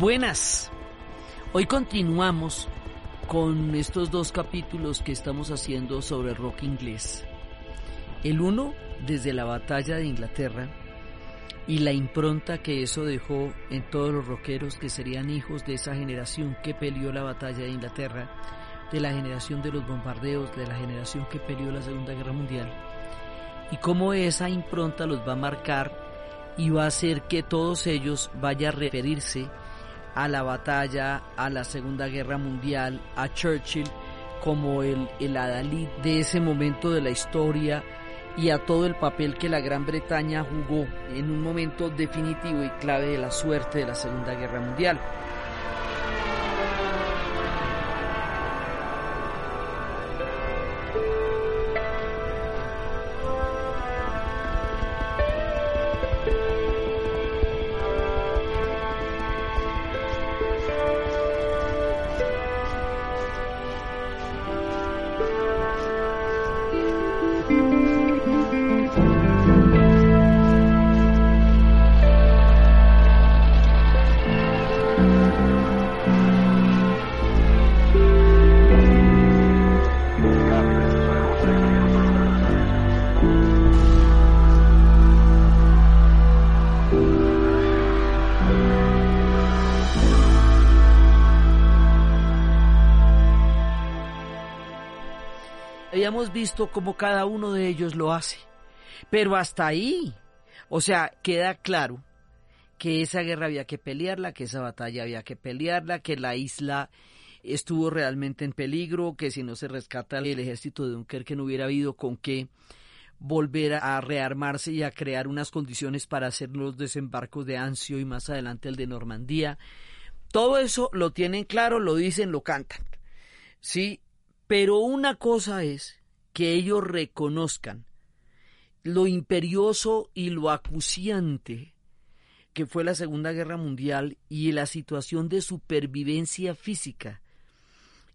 Buenas. Hoy continuamos con estos dos capítulos que estamos haciendo sobre rock inglés. El uno desde la batalla de Inglaterra y la impronta que eso dejó en todos los rockeros que serían hijos de esa generación que peleó la batalla de Inglaterra, de la generación de los bombardeos, de la generación que peleó la Segunda Guerra Mundial. Y cómo esa impronta los va a marcar y va a hacer que todos ellos vayan a referirse a la batalla, a la Segunda Guerra Mundial, a Churchill como el, el adalid de ese momento de la historia y a todo el papel que la Gran Bretaña jugó en un momento definitivo y clave de la suerte de la Segunda Guerra Mundial. Cómo cada uno de ellos lo hace. Pero hasta ahí, o sea, queda claro que esa guerra había que pelearla, que esa batalla había que pelearla, que la isla estuvo realmente en peligro, que si no se rescata el ejército de Dunkerque no hubiera habido con qué volver a rearmarse y a crear unas condiciones para hacer los desembarcos de Anzio y más adelante el de Normandía. Todo eso lo tienen claro, lo dicen, lo cantan. Sí, pero una cosa es que ellos reconozcan lo imperioso y lo acuciante que fue la Segunda Guerra Mundial y la situación de supervivencia física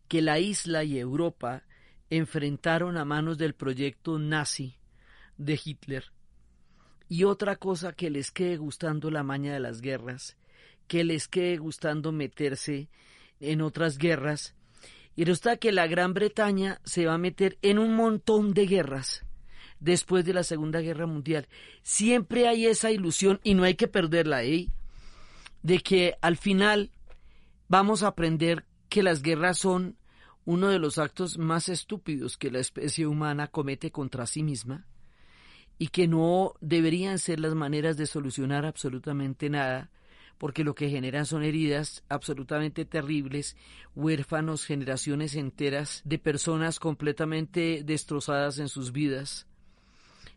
que la isla y Europa enfrentaron a manos del proyecto nazi de Hitler. Y otra cosa que les quede gustando la maña de las guerras, que les quede gustando meterse en otras guerras y resulta que la Gran Bretaña se va a meter en un montón de guerras después de la Segunda Guerra Mundial. Siempre hay esa ilusión, y no hay que perderla ahí, de que al final vamos a aprender que las guerras son uno de los actos más estúpidos que la especie humana comete contra sí misma y que no deberían ser las maneras de solucionar absolutamente nada, porque lo que generan son heridas absolutamente terribles, huérfanos, generaciones enteras de personas completamente destrozadas en sus vidas.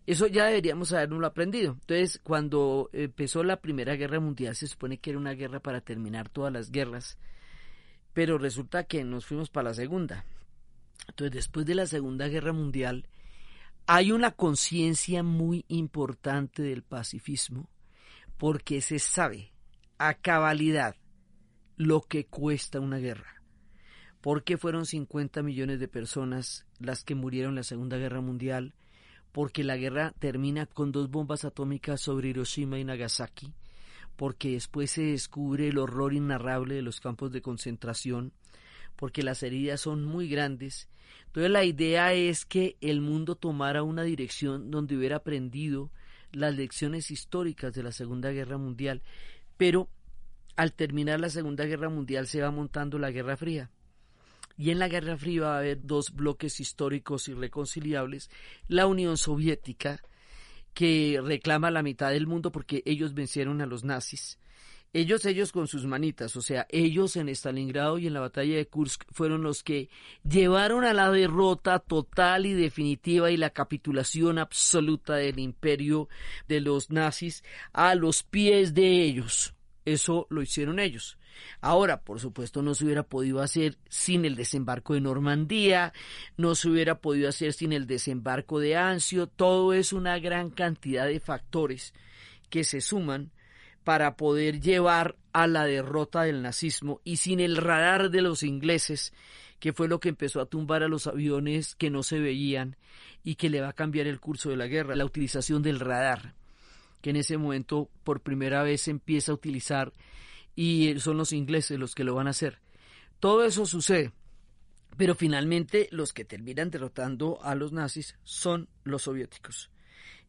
Eso ya deberíamos haberlo aprendido. Entonces, cuando empezó la Primera Guerra Mundial, se supone que era una guerra para terminar todas las guerras, pero resulta que nos fuimos para la Segunda. Entonces, después de la Segunda Guerra Mundial, hay una conciencia muy importante del pacifismo, porque se sabe a cabalidad lo que cuesta una guerra. Porque fueron 50 millones de personas las que murieron en la Segunda Guerra Mundial, porque la guerra termina con dos bombas atómicas sobre Hiroshima y Nagasaki, porque después se descubre el horror innarrable de los campos de concentración, porque las heridas son muy grandes. Entonces la idea es que el mundo tomara una dirección donde hubiera aprendido las lecciones históricas de la Segunda Guerra Mundial pero al terminar la Segunda Guerra Mundial se va montando la Guerra Fría. Y en la Guerra Fría va a haber dos bloques históricos irreconciliables. La Unión Soviética, que reclama la mitad del mundo porque ellos vencieron a los nazis. Ellos, ellos con sus manitas, o sea, ellos en Stalingrado y en la batalla de Kursk fueron los que llevaron a la derrota total y definitiva y la capitulación absoluta del imperio de los nazis a los pies de ellos. Eso lo hicieron ellos. Ahora, por supuesto, no se hubiera podido hacer sin el desembarco de Normandía, no se hubiera podido hacer sin el desembarco de Anzio, todo es una gran cantidad de factores que se suman para poder llevar a la derrota del nazismo y sin el radar de los ingleses, que fue lo que empezó a tumbar a los aviones que no se veían y que le va a cambiar el curso de la guerra, la utilización del radar, que en ese momento por primera vez se empieza a utilizar y son los ingleses los que lo van a hacer. Todo eso sucede. Pero finalmente los que terminan derrotando a los nazis son los soviéticos.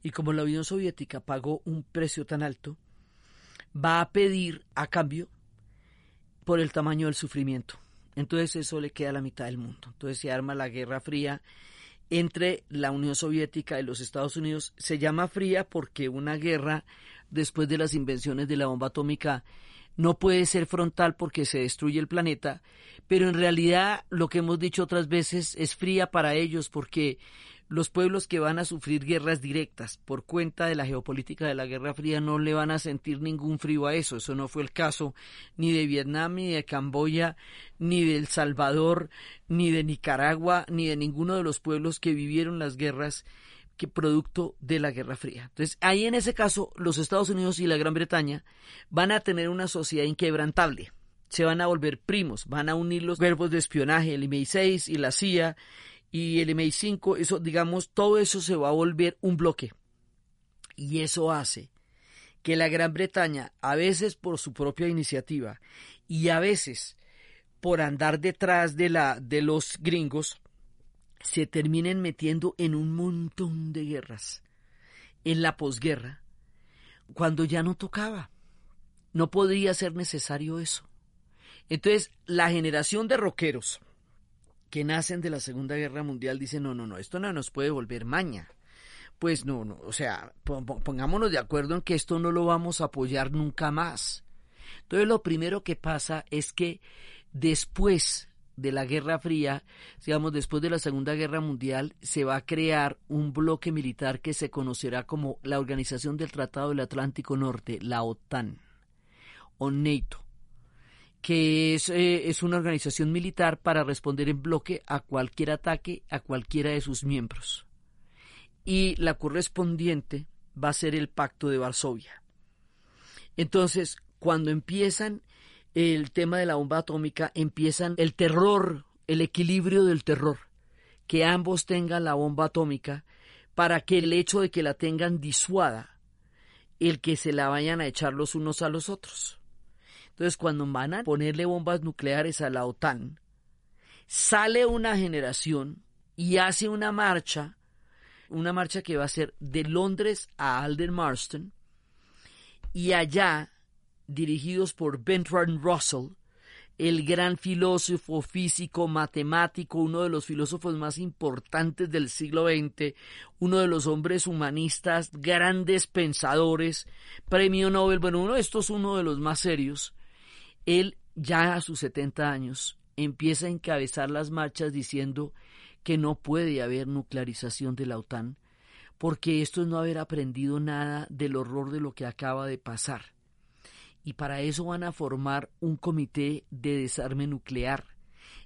Y como la Unión Soviética pagó un precio tan alto, va a pedir a cambio por el tamaño del sufrimiento. Entonces eso le queda a la mitad del mundo. Entonces se arma la Guerra Fría entre la Unión Soviética y los Estados Unidos. Se llama fría porque una guerra después de las invenciones de la bomba atómica no puede ser frontal porque se destruye el planeta, pero en realidad lo que hemos dicho otras veces es fría para ellos porque los pueblos que van a sufrir guerras directas por cuenta de la geopolítica de la Guerra Fría no le van a sentir ningún frío a eso. Eso no fue el caso ni de Vietnam, ni de Camboya, ni de El Salvador, ni de Nicaragua, ni de ninguno de los pueblos que vivieron las guerras que producto de la Guerra Fría. Entonces, ahí en ese caso, los Estados Unidos y la Gran Bretaña van a tener una sociedad inquebrantable. Se van a volver primos, van a unir los verbos de espionaje, el MI6 y la CIA, y el MI5, eso, digamos, todo eso se va a volver un bloque. Y eso hace que la Gran Bretaña, a veces por su propia iniciativa y a veces por andar detrás de, la, de los gringos, se terminen metiendo en un montón de guerras. En la posguerra, cuando ya no tocaba. No podría ser necesario eso. Entonces, la generación de rockeros, que nacen de la Segunda Guerra Mundial dicen, no, no, no, esto no nos puede volver maña. Pues no, no, o sea, pongámonos de acuerdo en que esto no lo vamos a apoyar nunca más. Entonces lo primero que pasa es que después de la Guerra Fría, digamos después de la Segunda Guerra Mundial, se va a crear un bloque militar que se conocerá como la Organización del Tratado del Atlántico Norte, la OTAN o NATO que es, eh, es una organización militar para responder en bloque a cualquier ataque a cualquiera de sus miembros. Y la correspondiente va a ser el Pacto de Varsovia. Entonces, cuando empiezan el tema de la bomba atómica, empiezan el terror, el equilibrio del terror, que ambos tengan la bomba atómica para que el hecho de que la tengan disuada el que se la vayan a echar los unos a los otros. Entonces, cuando van a ponerle bombas nucleares a la OTAN, sale una generación y hace una marcha, una marcha que va a ser de Londres a Alden Marston, y allá, dirigidos por Bertrand Russell, el gran filósofo, físico, matemático, uno de los filósofos más importantes del siglo XX, uno de los hombres humanistas, grandes pensadores, premio Nobel, bueno, uno de estos, uno de los más serios, él ya a sus 70 años empieza a encabezar las marchas diciendo que no puede haber nuclearización de la OTAN, porque esto es no haber aprendido nada del horror de lo que acaba de pasar. Y para eso van a formar un comité de desarme nuclear.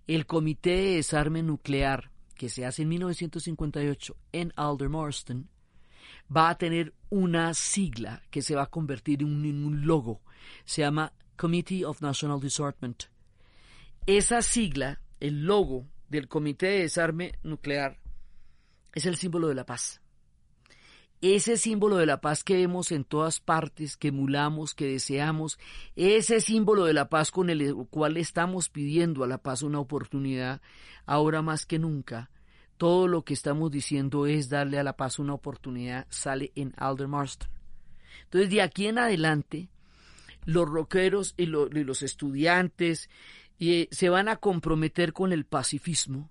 El comité de desarme nuclear, que se hace en 1958 en Alder Marston, va a tener una sigla que se va a convertir en un, en un logo. Se llama Committee of National Disarmament. Esa sigla, el logo del Comité de Desarme Nuclear, es el símbolo de la paz. Ese símbolo de la paz que vemos en todas partes, que emulamos, que deseamos, ese símbolo de la paz con el cual estamos pidiendo a la paz una oportunidad, ahora más que nunca, todo lo que estamos diciendo es darle a la paz una oportunidad, sale en Alder Marston. Entonces, de aquí en adelante, los rockeros y, los estudiantes y, se van a comprometer con el pacifismo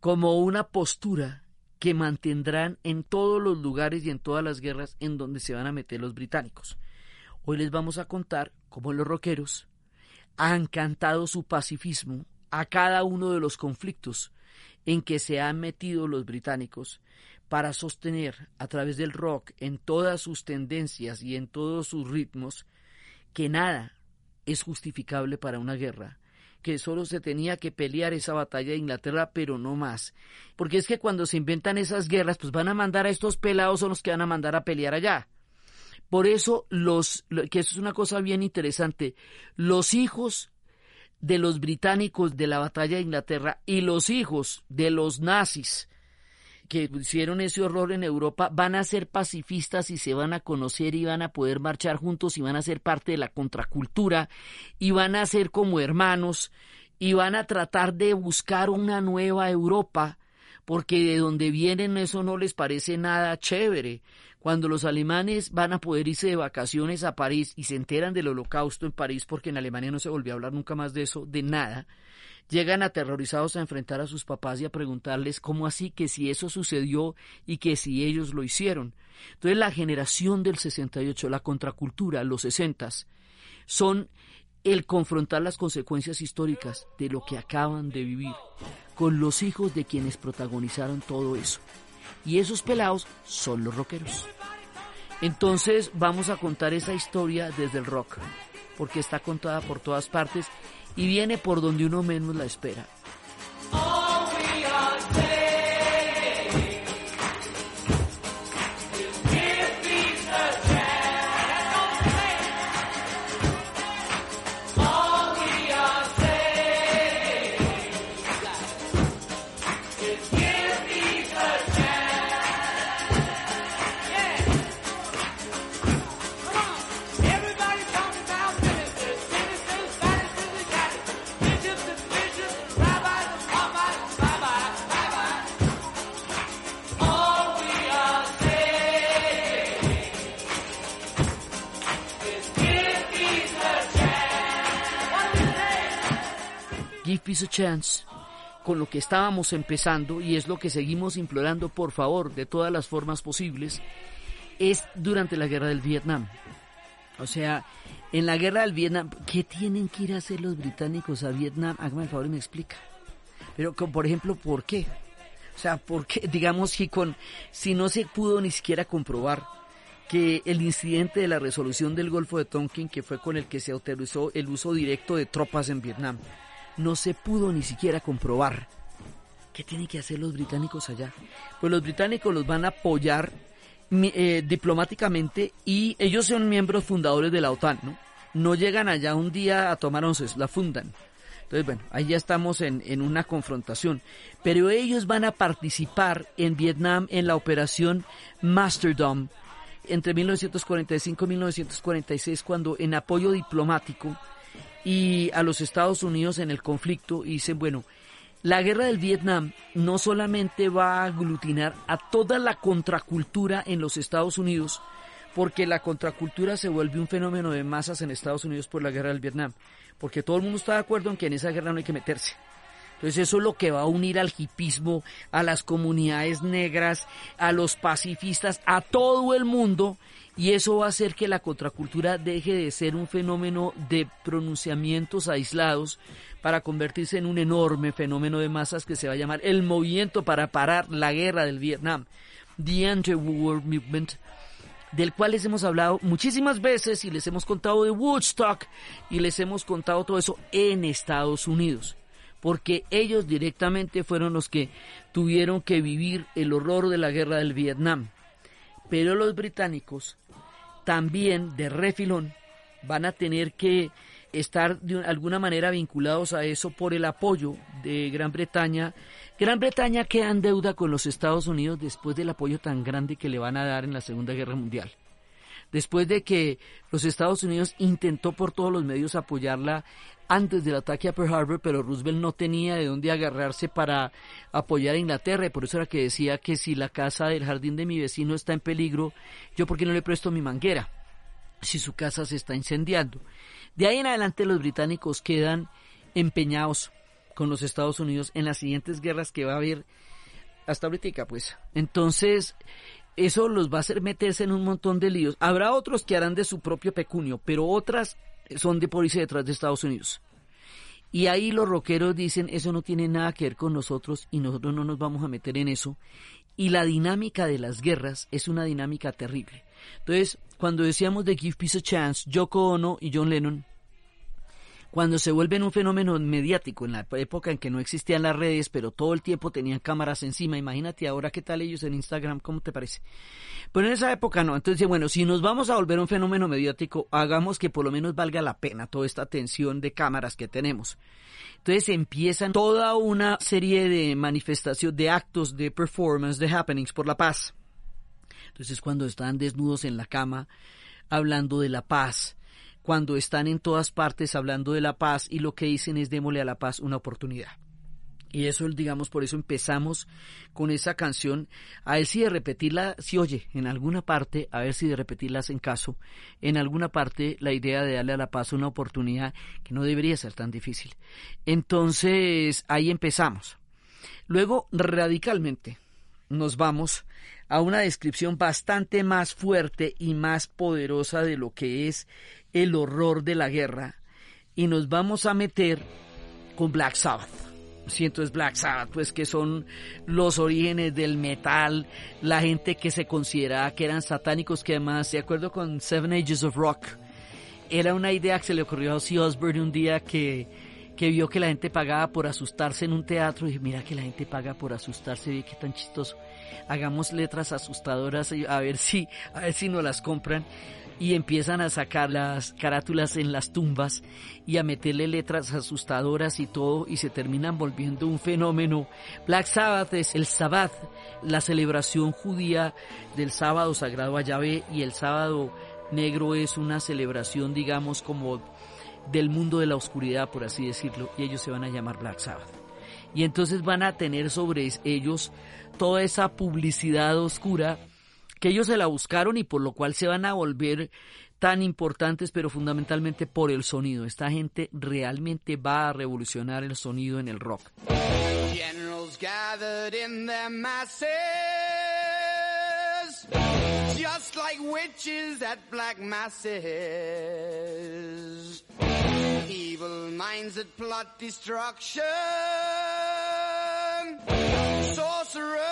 como una postura que mantendrán en todos los lugares y en todas las guerras en donde se van a meter los británicos. Hoy les vamos a contar cómo los rockeros han cantado su pacifismo a cada uno de los conflictos en que se han metido los británicos para sostener a través del rock en todas sus tendencias y en todos sus ritmos que nada es justificable para una guerra, que solo se tenía que pelear esa batalla de Inglaterra, pero no más. Porque es que cuando se inventan esas guerras, pues van a mandar a estos pelados son los que van a mandar a pelear allá. Por eso, los, que eso es una cosa bien interesante, los hijos de los británicos de la batalla de Inglaterra y los hijos de los nazis que hicieron ese horror en Europa van a ser pacifistas y se van a conocer y van a poder marchar juntos y van a ser parte de la contracultura y van a ser como hermanos y van a tratar de buscar una nueva Europa porque de donde vienen eso no les parece nada chévere. Cuando los alemanes van a poder irse de vacaciones a París y se enteran del holocausto en París, porque en Alemania no se volvió a hablar nunca más de eso, de nada, llegan aterrorizados a enfrentar a sus papás y a preguntarles cómo así que si eso sucedió y que si ellos lo hicieron. Entonces la generación del 68, la contracultura, los 60, son el confrontar las consecuencias históricas de lo que acaban de vivir con los hijos de quienes protagonizaron todo eso. Y esos pelados son los rockeros. Entonces vamos a contar esa historia desde el rock, porque está contada por todas partes y viene por donde uno menos la espera. Peace a Chance con lo que estábamos empezando y es lo que seguimos implorando por favor de todas las formas posibles es durante la guerra del Vietnam. O sea, en la guerra del Vietnam, ¿qué tienen que ir a hacer los británicos a Vietnam? Hágame el favor y me explica. Pero, por ejemplo, ¿por qué? O sea, ¿por qué? Digamos que con, si no se pudo ni siquiera comprobar que el incidente de la resolución del Golfo de Tonkin, que fue con el que se autorizó el uso directo de tropas en Vietnam, no se pudo ni siquiera comprobar. ¿Qué tienen que hacer los británicos allá? Pues los británicos los van a apoyar eh, diplomáticamente y ellos son miembros fundadores de la OTAN, ¿no? No llegan allá un día a tomar onces, la fundan. Entonces, bueno, ahí ya estamos en, en una confrontación. Pero ellos van a participar en Vietnam en la operación Masterdom entre 1945 y 1946, cuando en apoyo diplomático y a los Estados Unidos en el conflicto y dicen, bueno, la guerra del Vietnam no solamente va a aglutinar a toda la contracultura en los Estados Unidos, porque la contracultura se vuelve un fenómeno de masas en Estados Unidos por la guerra del Vietnam, porque todo el mundo está de acuerdo en que en esa guerra no hay que meterse. Entonces eso es lo que va a unir al hipismo, a las comunidades negras, a los pacifistas, a todo el mundo y eso va a hacer que la contracultura deje de ser un fenómeno de pronunciamientos aislados para convertirse en un enorme fenómeno de masas que se va a llamar el movimiento para parar la guerra del Vietnam, The Anti-War Movement, del cual les hemos hablado muchísimas veces y les hemos contado de Woodstock y les hemos contado todo eso en Estados Unidos, porque ellos directamente fueron los que tuvieron que vivir el horror de la guerra del Vietnam. Pero los británicos también de refilón van a tener que estar de alguna manera vinculados a eso por el apoyo de Gran Bretaña. Gran Bretaña queda en deuda con los Estados Unidos después del apoyo tan grande que le van a dar en la Segunda Guerra Mundial. Después de que los Estados Unidos intentó por todos los medios apoyarla antes del ataque a Pearl Harbor, pero Roosevelt no tenía de dónde agarrarse para apoyar a Inglaterra, y por eso era que decía que si la casa del jardín de mi vecino está en peligro, yo por qué no le presto mi manguera, si su casa se está incendiando. De ahí en adelante los británicos quedan empeñados con los Estados Unidos en las siguientes guerras que va a haber hasta ahorita, pues. Entonces, eso los va a hacer meterse en un montón de líos. Habrá otros que harán de su propio pecunio, pero otras son de por detrás de Estados Unidos. Y ahí los rockeros dicen, eso no tiene nada que ver con nosotros y nosotros no nos vamos a meter en eso. Y la dinámica de las guerras es una dinámica terrible. Entonces, cuando decíamos de Give Peace a Chance, Yoko Ono y John Lennon cuando se vuelven un fenómeno mediático, en la época en que no existían las redes, pero todo el tiempo tenían cámaras encima, imagínate ahora qué tal ellos en Instagram, ¿cómo te parece? Pero en esa época no, entonces bueno, si nos vamos a volver un fenómeno mediático, hagamos que por lo menos valga la pena toda esta atención de cámaras que tenemos. Entonces empiezan toda una serie de manifestaciones, de actos, de performance, de happenings por la paz. Entonces cuando están desnudos en la cama, hablando de la paz, cuando están en todas partes hablando de la paz y lo que dicen es démosle a la paz una oportunidad. Y eso, digamos, por eso empezamos con esa canción, a ver si de repetirla, si oye, en alguna parte, a ver si de repetirla en caso, en alguna parte la idea de darle a la paz una oportunidad que no debería ser tan difícil. Entonces, ahí empezamos. Luego, radicalmente, nos vamos a una descripción bastante más fuerte y más poderosa de lo que es el horror de la guerra y nos vamos a meter con Black Sabbath. Si entonces Black Sabbath, pues que son los orígenes del metal, la gente que se consideraba que eran satánicos, que además, de acuerdo con Seven Ages of Rock, era una idea que se le ocurrió a Ozzy Osbourne un día que, que vio que la gente pagaba por asustarse en un teatro y mira que la gente paga por asustarse, ve qué tan chistoso. Hagamos letras asustadoras a ver si, a ver si nos las compran y empiezan a sacar las carátulas en las tumbas y a meterle letras asustadoras y todo y se terminan volviendo un fenómeno. Black Sabbath es el Sabbath, la celebración judía del sábado sagrado a Yahvé y el sábado negro es una celebración digamos como del mundo de la oscuridad por así decirlo y ellos se van a llamar Black Sabbath. Y entonces van a tener sobre ellos toda esa publicidad oscura que ellos se la buscaron y por lo cual se van a volver tan importantes, pero fundamentalmente por el sonido. Esta gente realmente va a revolucionar el sonido en el rock. Generals gathered in their masses, just like witches at black masses. Evil minds that plot destruction, sorcerers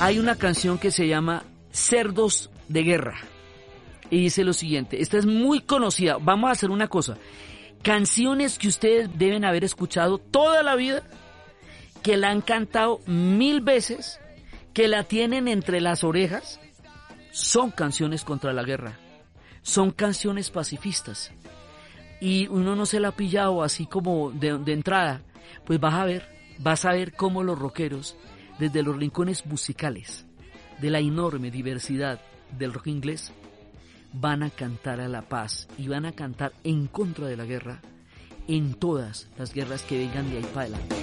Hay una canción que se llama Cerdos de Guerra. Y dice lo siguiente, esta es muy conocida. Vamos a hacer una cosa. Canciones que ustedes deben haber escuchado toda la vida, que la han cantado mil veces, que la tienen entre las orejas, son canciones contra la guerra. Son canciones pacifistas. Y uno no se la ha pillado así como de, entrada. Pues vas a ver, vas a ver cómo los rockeros desde los rincones musicales de la enorme diversidad del rock inglés, van a cantar a la paz y van a cantar en contra de la guerra en todas las guerras que vengan de ahí para adelante.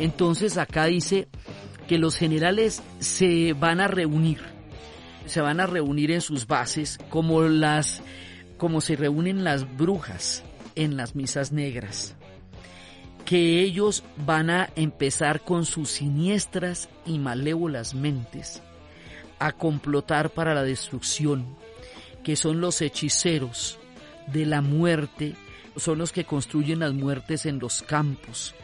Entonces acá dice que los generales se van a reunir, se van a reunir en sus bases como las como se reúnen las brujas en las misas negras. Que ellos van a empezar con sus siniestras y malévolas mentes a complotar para la destrucción, que son los hechiceros de la muerte, son los que construyen las muertes en los campos,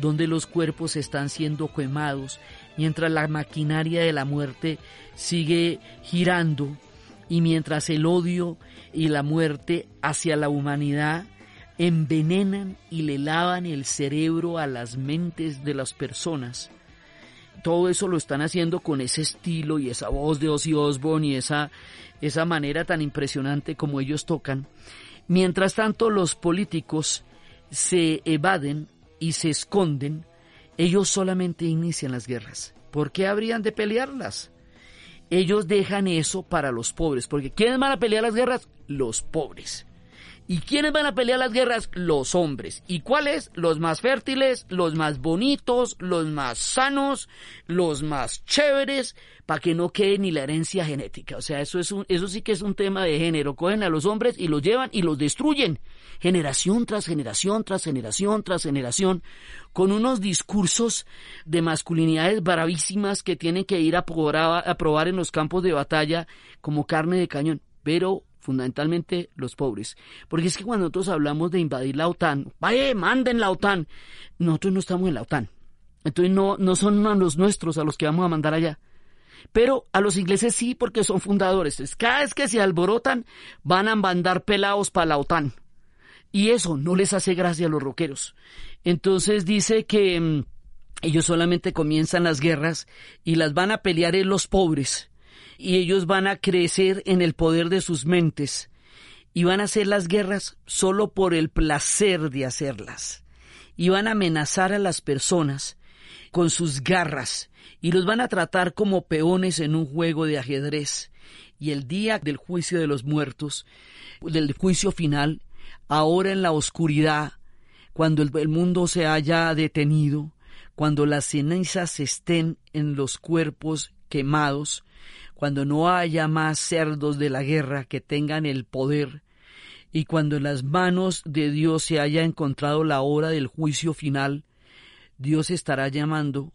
donde los cuerpos están siendo quemados, mientras la maquinaria de la muerte sigue girando y mientras el odio y la muerte hacia la humanidad envenenan y le lavan el cerebro a las mentes de las personas. Todo eso lo están haciendo con ese estilo y esa voz de Ozzy Osbourne y esa, esa manera tan impresionante como ellos tocan. Mientras tanto, los políticos se evaden y se esconden, ellos solamente inician las guerras. ¿Por qué habrían de pelearlas? Ellos dejan eso para los pobres, porque ¿quiénes van a pelear las guerras? Los pobres. ¿Y quiénes van a pelear las guerras? Los hombres. ¿Y cuáles? Los más fértiles, los más bonitos, los más sanos, los más chéveres, para que no quede ni la herencia genética. O sea, eso, es un, eso sí que es un tema de género. Cogen a los hombres y los llevan y los destruyen. Generación tras generación, tras generación, tras generación, con unos discursos de masculinidades bravísimas que tienen que ir a probar, a probar en los campos de batalla como carne de cañón. Pero fundamentalmente los pobres. Porque es que cuando nosotros hablamos de invadir la OTAN, vaya, manden la OTAN, nosotros no estamos en la OTAN. Entonces no, no son a los nuestros a los que vamos a mandar allá. Pero a los ingleses sí, porque son fundadores. cada vez que se alborotan, van a mandar pelados para la OTAN. Y eso no les hace gracia a los roqueros. Entonces dice que mm, ellos solamente comienzan las guerras y las van a pelear en los pobres y ellos van a crecer en el poder de sus mentes y van a hacer las guerras solo por el placer de hacerlas y van a amenazar a las personas con sus garras y los van a tratar como peones en un juego de ajedrez. Y el día del juicio de los muertos, del juicio final, ahora en la oscuridad, cuando el, mundo se haya detenido, cuando las cenizas estén en los cuerpos quemados, cuando no haya más cerdos de la guerra que tengan el poder, y cuando en las manos de Dios se haya encontrado la hora del juicio final, Dios estará llamando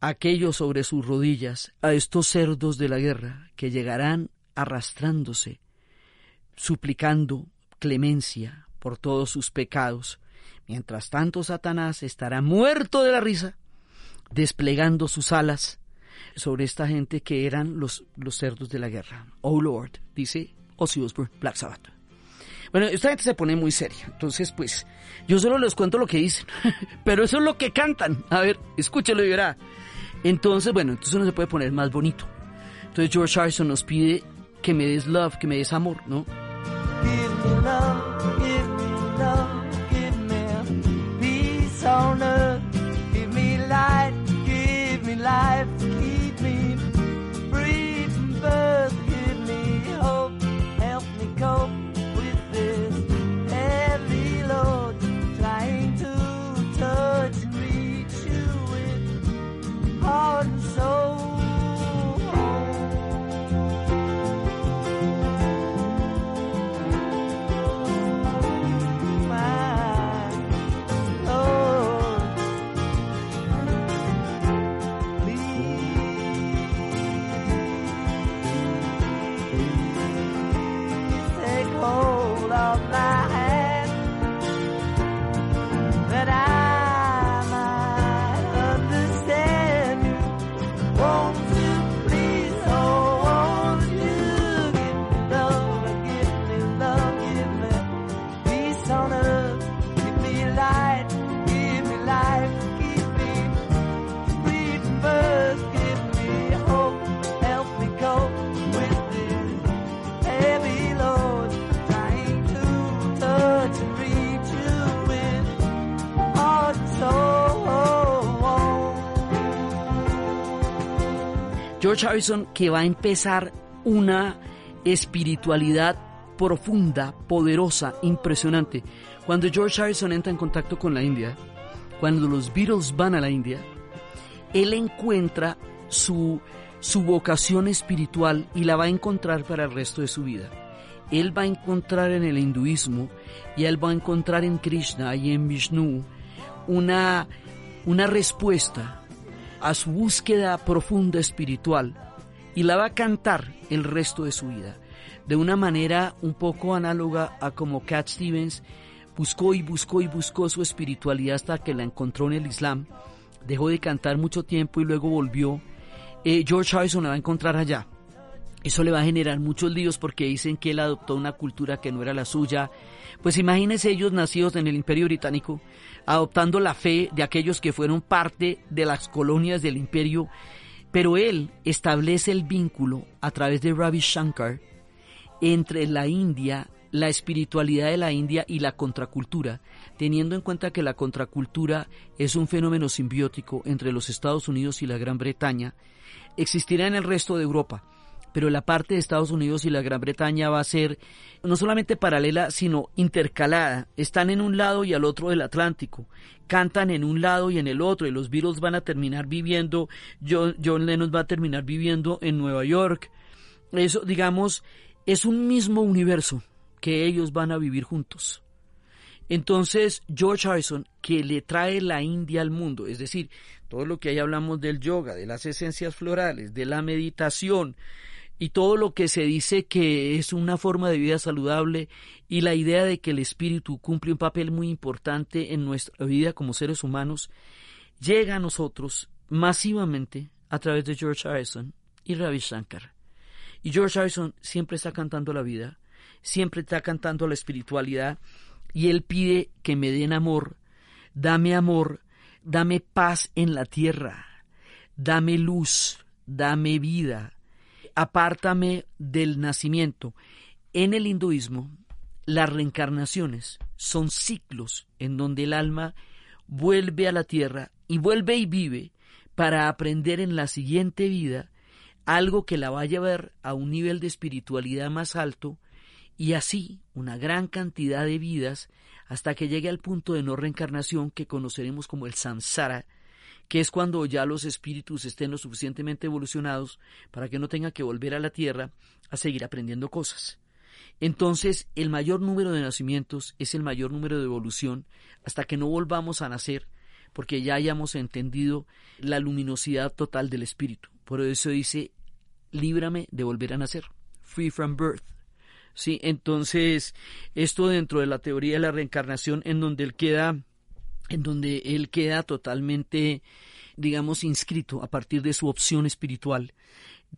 a aquellos sobre sus rodillas, a estos cerdos de la guerra, que llegarán arrastrándose, suplicando clemencia por todos sus pecados. Mientras tanto, Satanás estará muerto de la risa, desplegando sus alas sobre esta gente que eran los, los cerdos de la guerra. Oh Lord, dice Ozzy Osbourne, Black Sabbath. Bueno, esta gente se pone muy seria. Entonces, pues, yo solo les cuento lo que dicen. Pero eso es lo que cantan. A ver, escúchelo y verá. Entonces, bueno, entonces uno se puede poner más bonito. Entonces George Harrison nos pide que me des love, que me des amor, ¿no? Give me love, George Harrison que va a empezar una espiritualidad profunda, poderosa, impresionante. Cuando George Harrison entra en contacto con la India, cuando los Beatles van a la India, él encuentra su, su vocación espiritual y la va a encontrar para el resto de su vida. Él va a encontrar en el hinduismo y él va a encontrar en Krishna y en Vishnu una, una respuesta a su búsqueda profunda espiritual y la va a cantar el resto de su vida, de una manera un poco análoga a como Cat Stevens buscó y buscó y buscó su espiritualidad hasta que la encontró en el Islam, dejó de cantar mucho tiempo y luego volvió. Eh, George Harrison la va a encontrar allá. Eso le va a generar muchos líos porque dicen que él adoptó una cultura que no era la suya. Pues imagínense ellos nacidos en el Imperio Británico, adoptando la fe de aquellos que fueron parte de las colonias del imperio, pero él establece el vínculo a través de Ravi Shankar entre la India, la espiritualidad de la India y la contracultura, teniendo en cuenta que la contracultura es un fenómeno simbiótico entre los Estados Unidos y la Gran Bretaña, existirá en el resto de Europa pero la parte de Estados Unidos y la Gran Bretaña va a ser no solamente paralela, sino intercalada. Están en un lado y al otro del Atlántico. Cantan en un lado y en el otro, y los Beatles van a terminar viviendo, John, John Lennon va a terminar viviendo en Nueva York. Eso, digamos, es un mismo universo que ellos van a vivir juntos. Entonces, George Harrison, que le trae la India al mundo, es decir, todo lo que ahí hablamos del yoga, de las esencias florales, de la meditación, y todo lo que se dice que es una forma de vida saludable y la idea de que el espíritu cumple un papel muy importante en nuestra vida como seres humanos, llega a nosotros masivamente a través de George Harrison y Ravi Shankar. Y George Harrison siempre está cantando la vida, siempre está cantando la espiritualidad y él pide que me den amor, dame amor, dame paz en la tierra, dame luz, dame vida, apártame del nacimiento. En el hinduismo, las reencarnaciones son ciclos en donde el alma vuelve a la tierra y vuelve y vive para aprender en la siguiente vida algo que la va a llevar a un nivel de espiritualidad más alto y así una gran cantidad de vidas hasta que llegue al punto de no reencarnación que conoceremos como el samsara, que es cuando ya los espíritus estén lo suficientemente evolucionados para que no tenga que volver a la tierra a seguir aprendiendo cosas. Entonces, el mayor número de nacimientos es el mayor número de evolución hasta que no volvamos a nacer, porque ya hayamos entendido la luminosidad total del espíritu. Por eso dice, líbrame de volver a nacer. Free from birth. Sí, entonces, esto dentro de la teoría de la reencarnación, en donde él queda en donde él queda totalmente, digamos, inscrito a partir de su opción espiritual.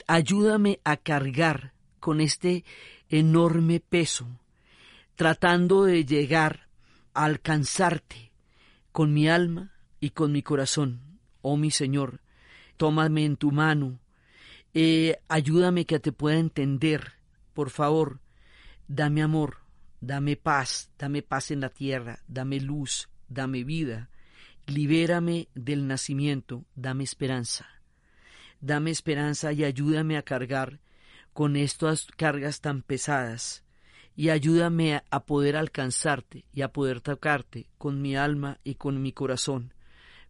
Ayúdame a cargar con este enorme peso, tratando de llegar a alcanzarte con mi alma y con mi corazón. Oh mi Señor, tómame en tu mano, eh, ayúdame que te pueda entender, por favor, dame amor, dame paz, dame paz en la tierra, dame luz, dame vida, libérame del nacimiento, dame esperanza. Dame esperanza y ayúdame a cargar con estas cargas tan pesadas y ayúdame a, poder alcanzarte y a poder tocarte con mi alma y con mi corazón.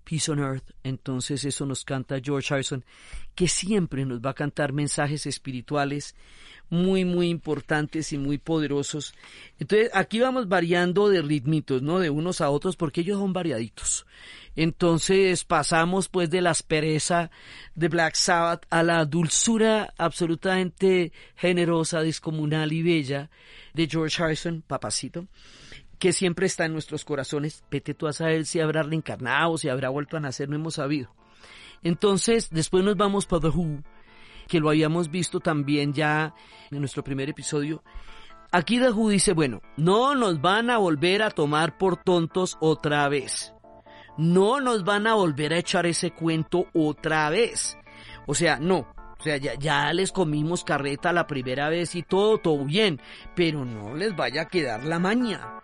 Peace on Earth, entonces eso nos canta George Harrison, que siempre nos va a cantar mensajes espirituales muy, muy importantes y muy poderosos. Entonces, aquí vamos variando de ritmitos, ¿no? De unos a otros, porque ellos son variaditos. Entonces, pasamos pues de la aspereza de Black Sabbath a la dulzura absolutamente generosa, descomunal y bella de George Harrison, papacito que siempre está en nuestros corazones. Vete tú a saber si habrá reencarnado, si habrá vuelto a nacer, no hemos sabido. Entonces, después nos vamos para The que lo habíamos visto también ya en nuestro primer episodio. Aquí Dahu dice, bueno, no nos van a volver a tomar por tontos otra vez. No nos van a volver a echar ese cuento otra vez. O sea, no. O sea, ya, ya les comimos carreta la primera vez y todo, todo bien. Pero no les vaya a quedar la maña.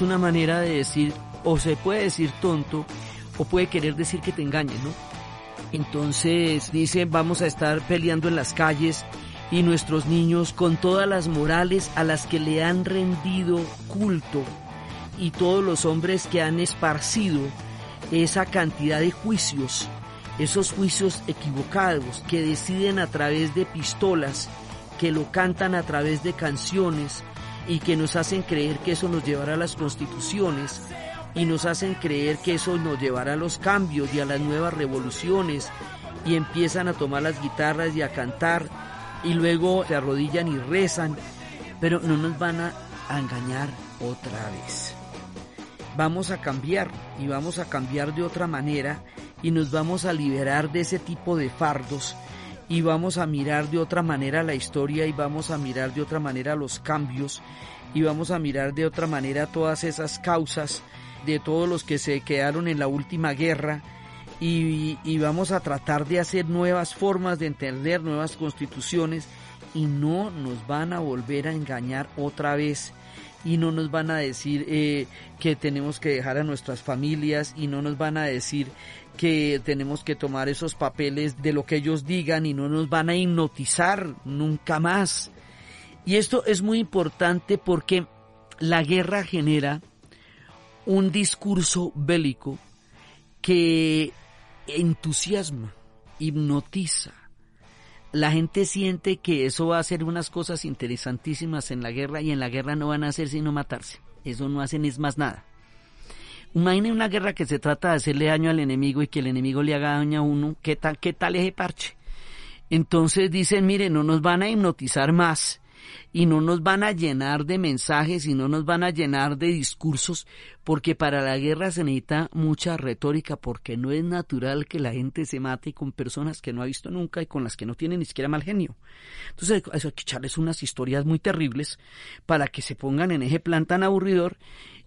Una manera de decir, o se puede decir tonto, o puede querer decir que te engañen, ¿no? Entonces dice, vamos a estar peleando en las calles y nuestros niños con todas las morales a las que le han rendido culto y todos los hombres que han esparcido esa cantidad de juicios, esos juicios equivocados que deciden a través de pistolas, que lo cantan a través de canciones y que nos hacen creer que eso nos llevará a las constituciones y nos hacen creer que eso nos llevará a los cambios y a las nuevas revoluciones y empiezan a tomar las guitarras y a cantar y luego se arrodillan y rezan, pero no nos van a, engañar otra vez. Vamos a cambiar y vamos a cambiar de otra manera y nos vamos a liberar de ese tipo de fardos y vamos a mirar de otra manera la historia y vamos a mirar de otra manera los cambios y vamos a mirar de otra manera todas esas causas de todos los que se quedaron en la última guerra y, vamos a tratar de hacer nuevas formas de entender, nuevas constituciones y no nos van a volver a engañar otra vez y no nos van a decir eh, que tenemos que dejar a nuestras familias y no nos van a decir que tenemos que tomar esos papeles de lo que ellos digan y no nos van a hipnotizar nunca más. Y esto es muy importante porque la guerra genera un discurso bélico que entusiasma, hipnotiza. La gente siente que eso va a hacer unas cosas interesantísimas en la guerra y en la guerra no van a hacer sino matarse. Eso no hacen es más nada. Imaginen una guerra que se trata de hacerle daño al enemigo y que el enemigo le haga daño a uno. ¿Qué tal, qué tal ese parche? Entonces dicen, mire, no nos van a hipnotizar más y no nos van a llenar de mensajes y no nos van a llenar de discursos, porque para la guerra se necesita mucha retórica, porque no es natural que la gente se mate con personas que no ha visto nunca y con las que no tiene ni siquiera mal genio. Entonces hay que echarles unas historias muy terribles para que se pongan en ese plan tan aburridor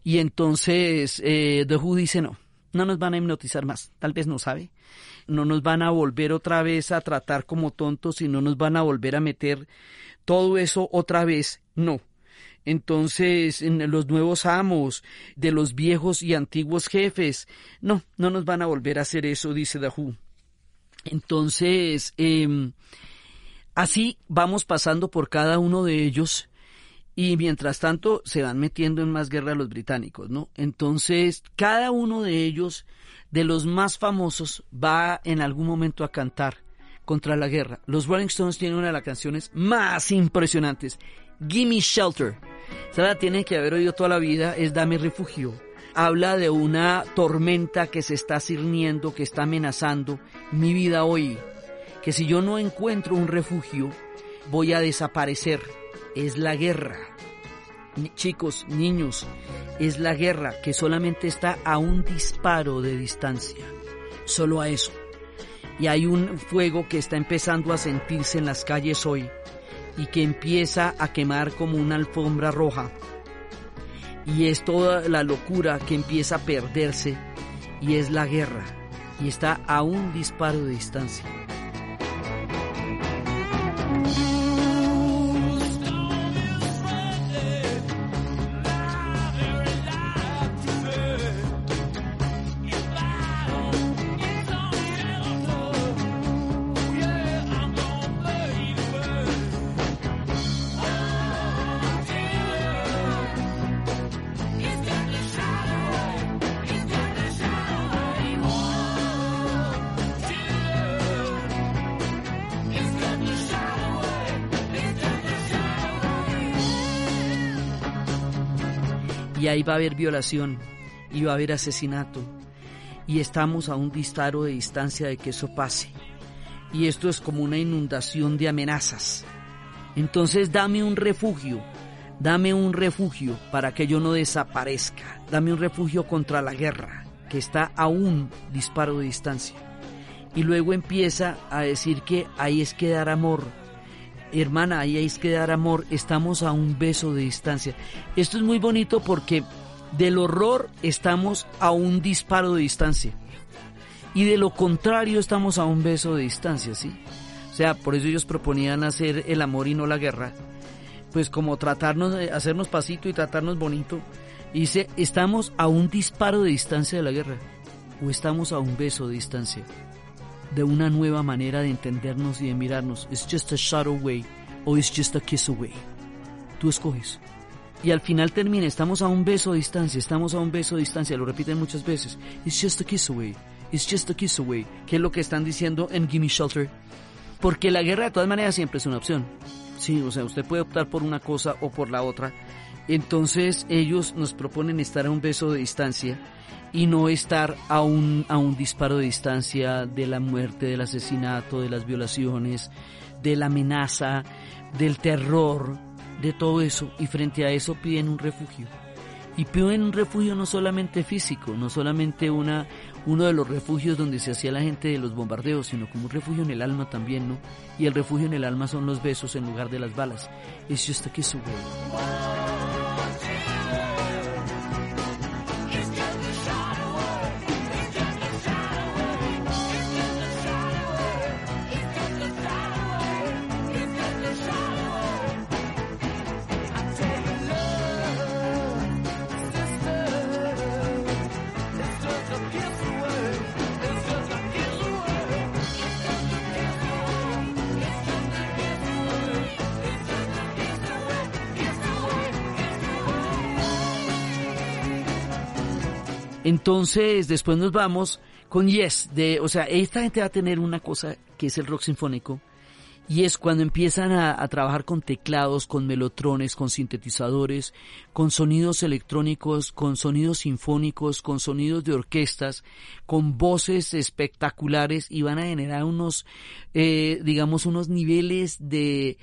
y entonces eh, The dice no, no nos van a hipnotizar más, tal vez no sabe, no nos van a volver otra vez a tratar como tontos y no nos van a volver a meter todo eso otra vez, no. Entonces, en los nuevos amos de los viejos y antiguos jefes, no, no nos van a volver a hacer eso, dice Dahu. Entonces, eh, así vamos pasando por cada uno de ellos y mientras tanto se van metiendo en más guerra los británicos, ¿no? Entonces, cada uno de ellos, de los más famosos, va en algún momento a cantar contra la guerra. Los Rolling Stones tienen una de las canciones más impresionantes, Gimme Shelter. Esa la tienen que haber oído toda la vida, es Dame Refugio. Habla de una tormenta que se está cirniendo, que está amenazando mi vida hoy. Que si yo no encuentro un refugio, voy a desaparecer. Es la guerra. Chicos, niños, es la guerra que solamente está a un disparo de distancia. Solo a eso y hay un fuego que está empezando a sentirse en las calles hoy y que empieza a quemar como una alfombra roja. Y es toda la locura que empieza a perderse y es la guerra y está a un disparo de distancia. Va a haber violación y va a haber asesinato y estamos a un disparo de distancia de que eso pase. Y esto es como una inundación de amenazas. Entonces dame un refugio, dame un refugio para que yo no desaparezca, dame un refugio contra la guerra que está a un disparo de distancia. Y luego empieza a decir que ahí es que dar amor, hermana, ahí hay que dar amor, estamos a un beso de distancia. Esto es muy bonito porque del horror estamos a un disparo de distancia. Y de lo contrario estamos a un beso de distancia, ¿sí? O sea, por eso ellos proponían hacer el amor y no la guerra. Pues como tratarnos, hacernos pasito y tratarnos bonito. Y dice, estamos a un disparo de distancia de la guerra o estamos a un beso de distancia de una nueva manera de entendernos y de mirarnos. It's just a shot away o it's just a kiss away. Tú escoges. Y al final termina, estamos a un beso de distancia, estamos a un beso de distancia, lo repiten muchas veces. It's just a kiss away, it's just a kiss away, que es lo que están diciendo en Gimme Shelter. Porque la guerra de todas maneras siempre es una opción. Sí, o sea, usted puede optar por una cosa o por la otra. Entonces ellos nos proponen estar a un beso de distancia y no estar a un, a un disparo de distancia de la muerte, del asesinato, de las violaciones, de la amenaza, del terror, de todo eso. Y frente a eso piden un refugio. Y piden un refugio no solamente físico, no solamente una, uno de los refugios donde se hacía la gente de los bombardeos, sino como un refugio en el alma también, ¿no? Y el refugio en el alma son los besos en lugar de las balas. It's just a kiss Entonces, después nos vamos con Yes, de, o sea, esta gente va a tener una cosa que es el rock sinfónico, y es cuando empiezan a, trabajar con teclados, con melotrones, con sintetizadores, con sonidos electrónicos, con sonidos sinfónicos, con sonidos de orquestas, con voces espectaculares y van a generar unos, eh, digamos, unos niveles de,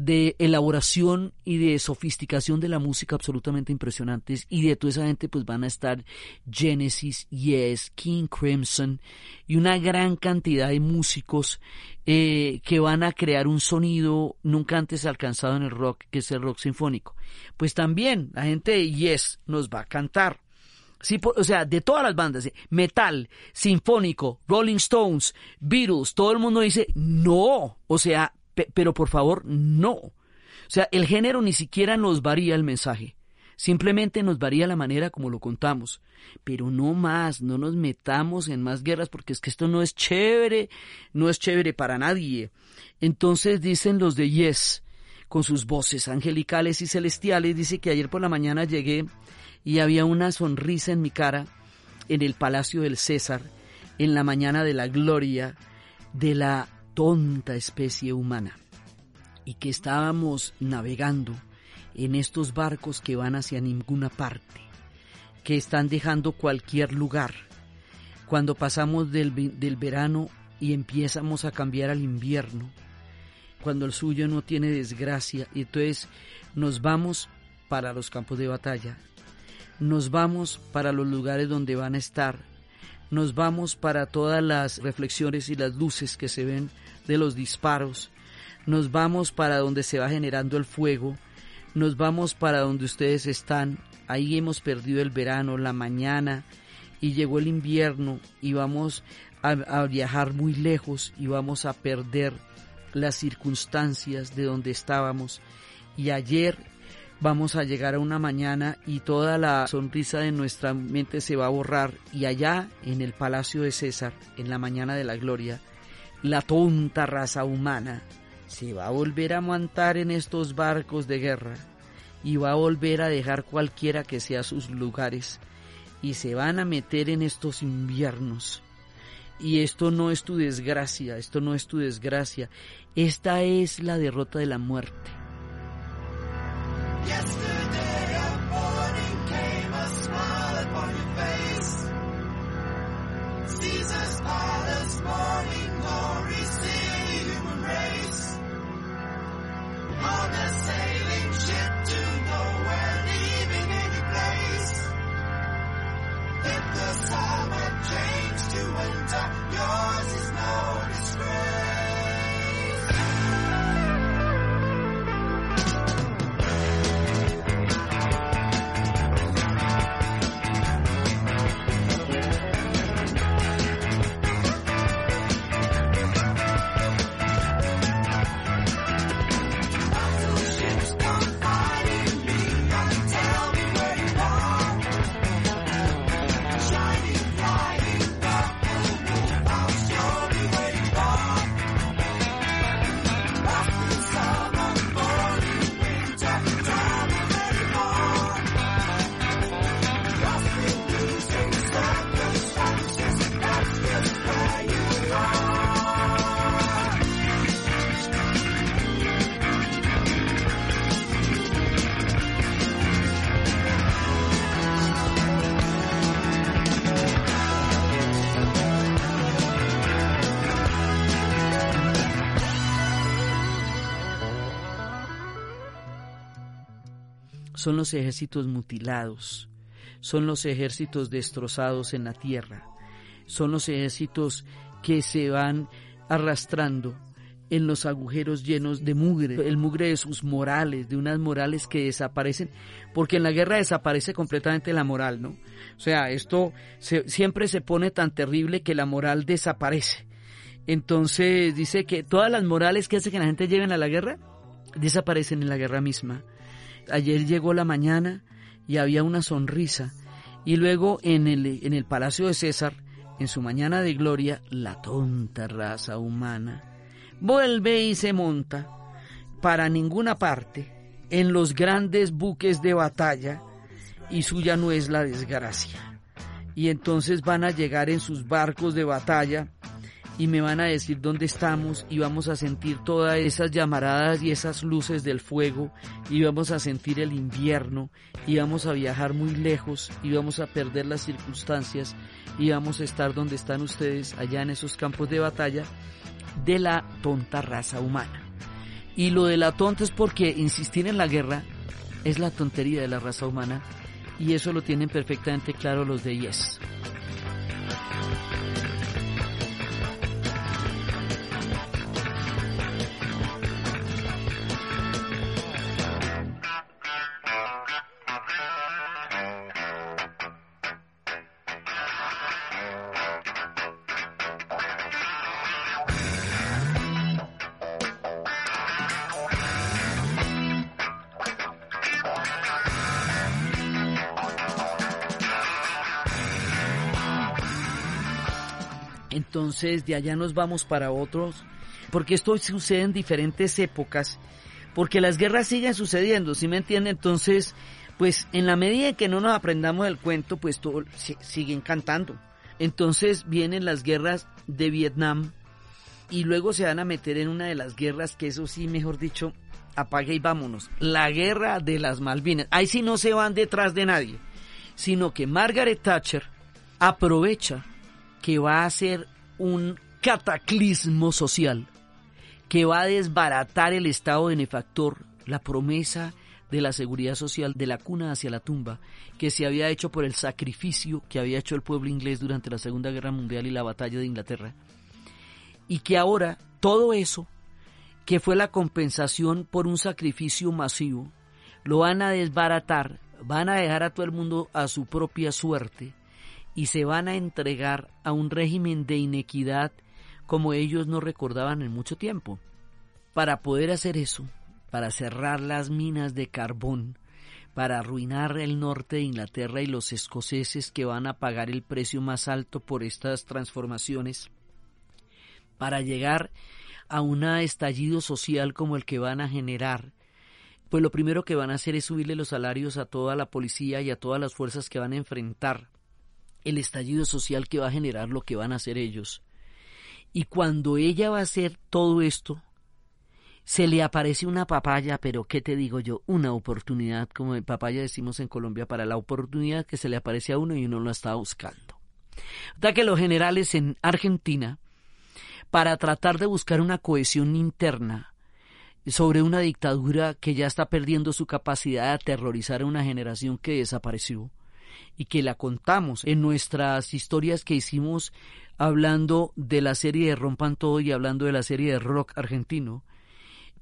de elaboración y de sofisticación de la música absolutamente impresionantes y de toda esa gente pues van a estar Genesis, Yes, King Crimson y una gran cantidad de músicos eh, que van a crear un sonido nunca antes alcanzado en el rock que es el rock sinfónico. Pues también la gente de Yes nos va a cantar. Sí, o sea, de todas las bandas, metal, sinfónico, Rolling Stones, Beatles, todo el mundo dice no, o sea, pero por favor, no. O sea, el género ni siquiera nos varía el mensaje. Simplemente nos varía la manera como lo contamos. Pero no más, no nos metamos en más guerras porque es que esto no es chévere, no es chévere para nadie. Entonces dicen los de Yes, con sus voces angelicales y celestiales, dice que ayer por la mañana llegué y había una sonrisa en mi cara en el Palacio del César, en la mañana de la gloria, de la tonta especie humana y que estábamos navegando en estos barcos que van hacia ninguna parte, que están dejando cualquier lugar. Cuando pasamos del, del verano y empezamos a cambiar al invierno, cuando el suyo no tiene desgracia, y entonces nos vamos para los campos de batalla, nos vamos para los lugares donde van a estar nos vamos para todas las reflexiones y las luces que se ven de los disparos, nos vamos para donde se va generando el fuego, nos vamos para donde ustedes están, ahí hemos perdido el verano, la mañana, y llegó el invierno y vamos a, a viajar muy lejos y vamos a perder las circunstancias de donde estábamos. Y ayer vamos a llegar a una mañana y toda la sonrisa de nuestra mente se va a borrar y allá en el palacio de César, en la mañana de la gloria, la tonta raza humana se va a volver a montar en estos barcos de guerra y va a volver a dejar cualquiera que sea sus lugares y se van a meter en estos inviernos. Y esto no es tu desgracia, esto no es tu desgracia, esta es la derrota de la muerte. Yours is no disgrace. Son los ejércitos mutilados, son los ejércitos destrozados en la tierra, son los ejércitos que se van arrastrando en los agujeros llenos de mugre, el mugre de sus morales, de unas morales que desaparecen, porque en la guerra desaparece completamente la moral, ¿no? O sea, esto siempre se pone tan terrible que la moral desaparece. Entonces dice que todas las morales que hace que la gente lleven a la guerra desaparecen en la guerra misma. Ayer llegó la mañana y había una sonrisa y luego en el, en el palacio de César, en su mañana de gloria, la tonta raza humana vuelve y se monta para ninguna parte en los grandes buques de batalla y suya no es la desgracia. Y entonces van a llegar en sus barcos de batalla y me van a decir dónde estamos y vamos a sentir todas esas llamaradas y esas luces del fuego y vamos a sentir el invierno y vamos a viajar muy lejos y vamos a perder las circunstancias y vamos a estar donde están ustedes allá en esos campos de batalla de la tonta raza humana. Y lo de la tonta es porque insistir en la guerra es la tontería de la raza humana y eso lo tienen perfectamente claro los de Yes. Entonces de allá nos vamos para otros, porque esto sucede en diferentes épocas, porque las guerras siguen sucediendo, ¿sí me entienden? Entonces, pues en la medida que no nos aprendamos el cuento, pues todo, siguen cantando. Entonces vienen las guerras de Vietnam y luego se van a meter en una de las guerras que eso sí, mejor dicho, apague y vámonos. La guerra de las Malvinas. Ahí sí no se van detrás de nadie, sino que Margaret Thatcher aprovecha que va a ser un cataclismo social que va a desbaratar el estado benefactor, la promesa de la seguridad social de la cuna hacia la tumba, que se había hecho por el sacrificio que había hecho el pueblo inglés durante la Segunda Guerra Mundial y la batalla de Inglaterra, y que ahora todo eso, que fue la compensación por un sacrificio masivo, lo van a desbaratar, van a dejar a todo el mundo a su propia suerte, y se van a entregar a un régimen de inequidad como ellos no recordaban en mucho tiempo. Para poder hacer eso, para cerrar las minas de carbón, para arruinar el norte de Inglaterra y los escoceses que van a pagar el precio más alto por estas transformaciones, para llegar a un estallido social como el que van a generar, pues lo primero que van a hacer es subirle los salarios a toda la policía y a todas las fuerzas que van a enfrentar el estallido social que va a generar lo que van a hacer ellos. Y cuando ella va a hacer todo esto, se le aparece una papaya, pero ¿qué te digo yo? Una oportunidad, como en papaya decimos en Colombia, para la oportunidad que se le aparece a uno y uno lo está buscando. Da que los generales en Argentina, para tratar de buscar una cohesión interna sobre una dictadura que ya está perdiendo su capacidad de aterrorizar a una generación que desapareció, y que la contamos en nuestras historias que hicimos hablando de la serie de Rompan Todo y hablando de la serie de rock argentino,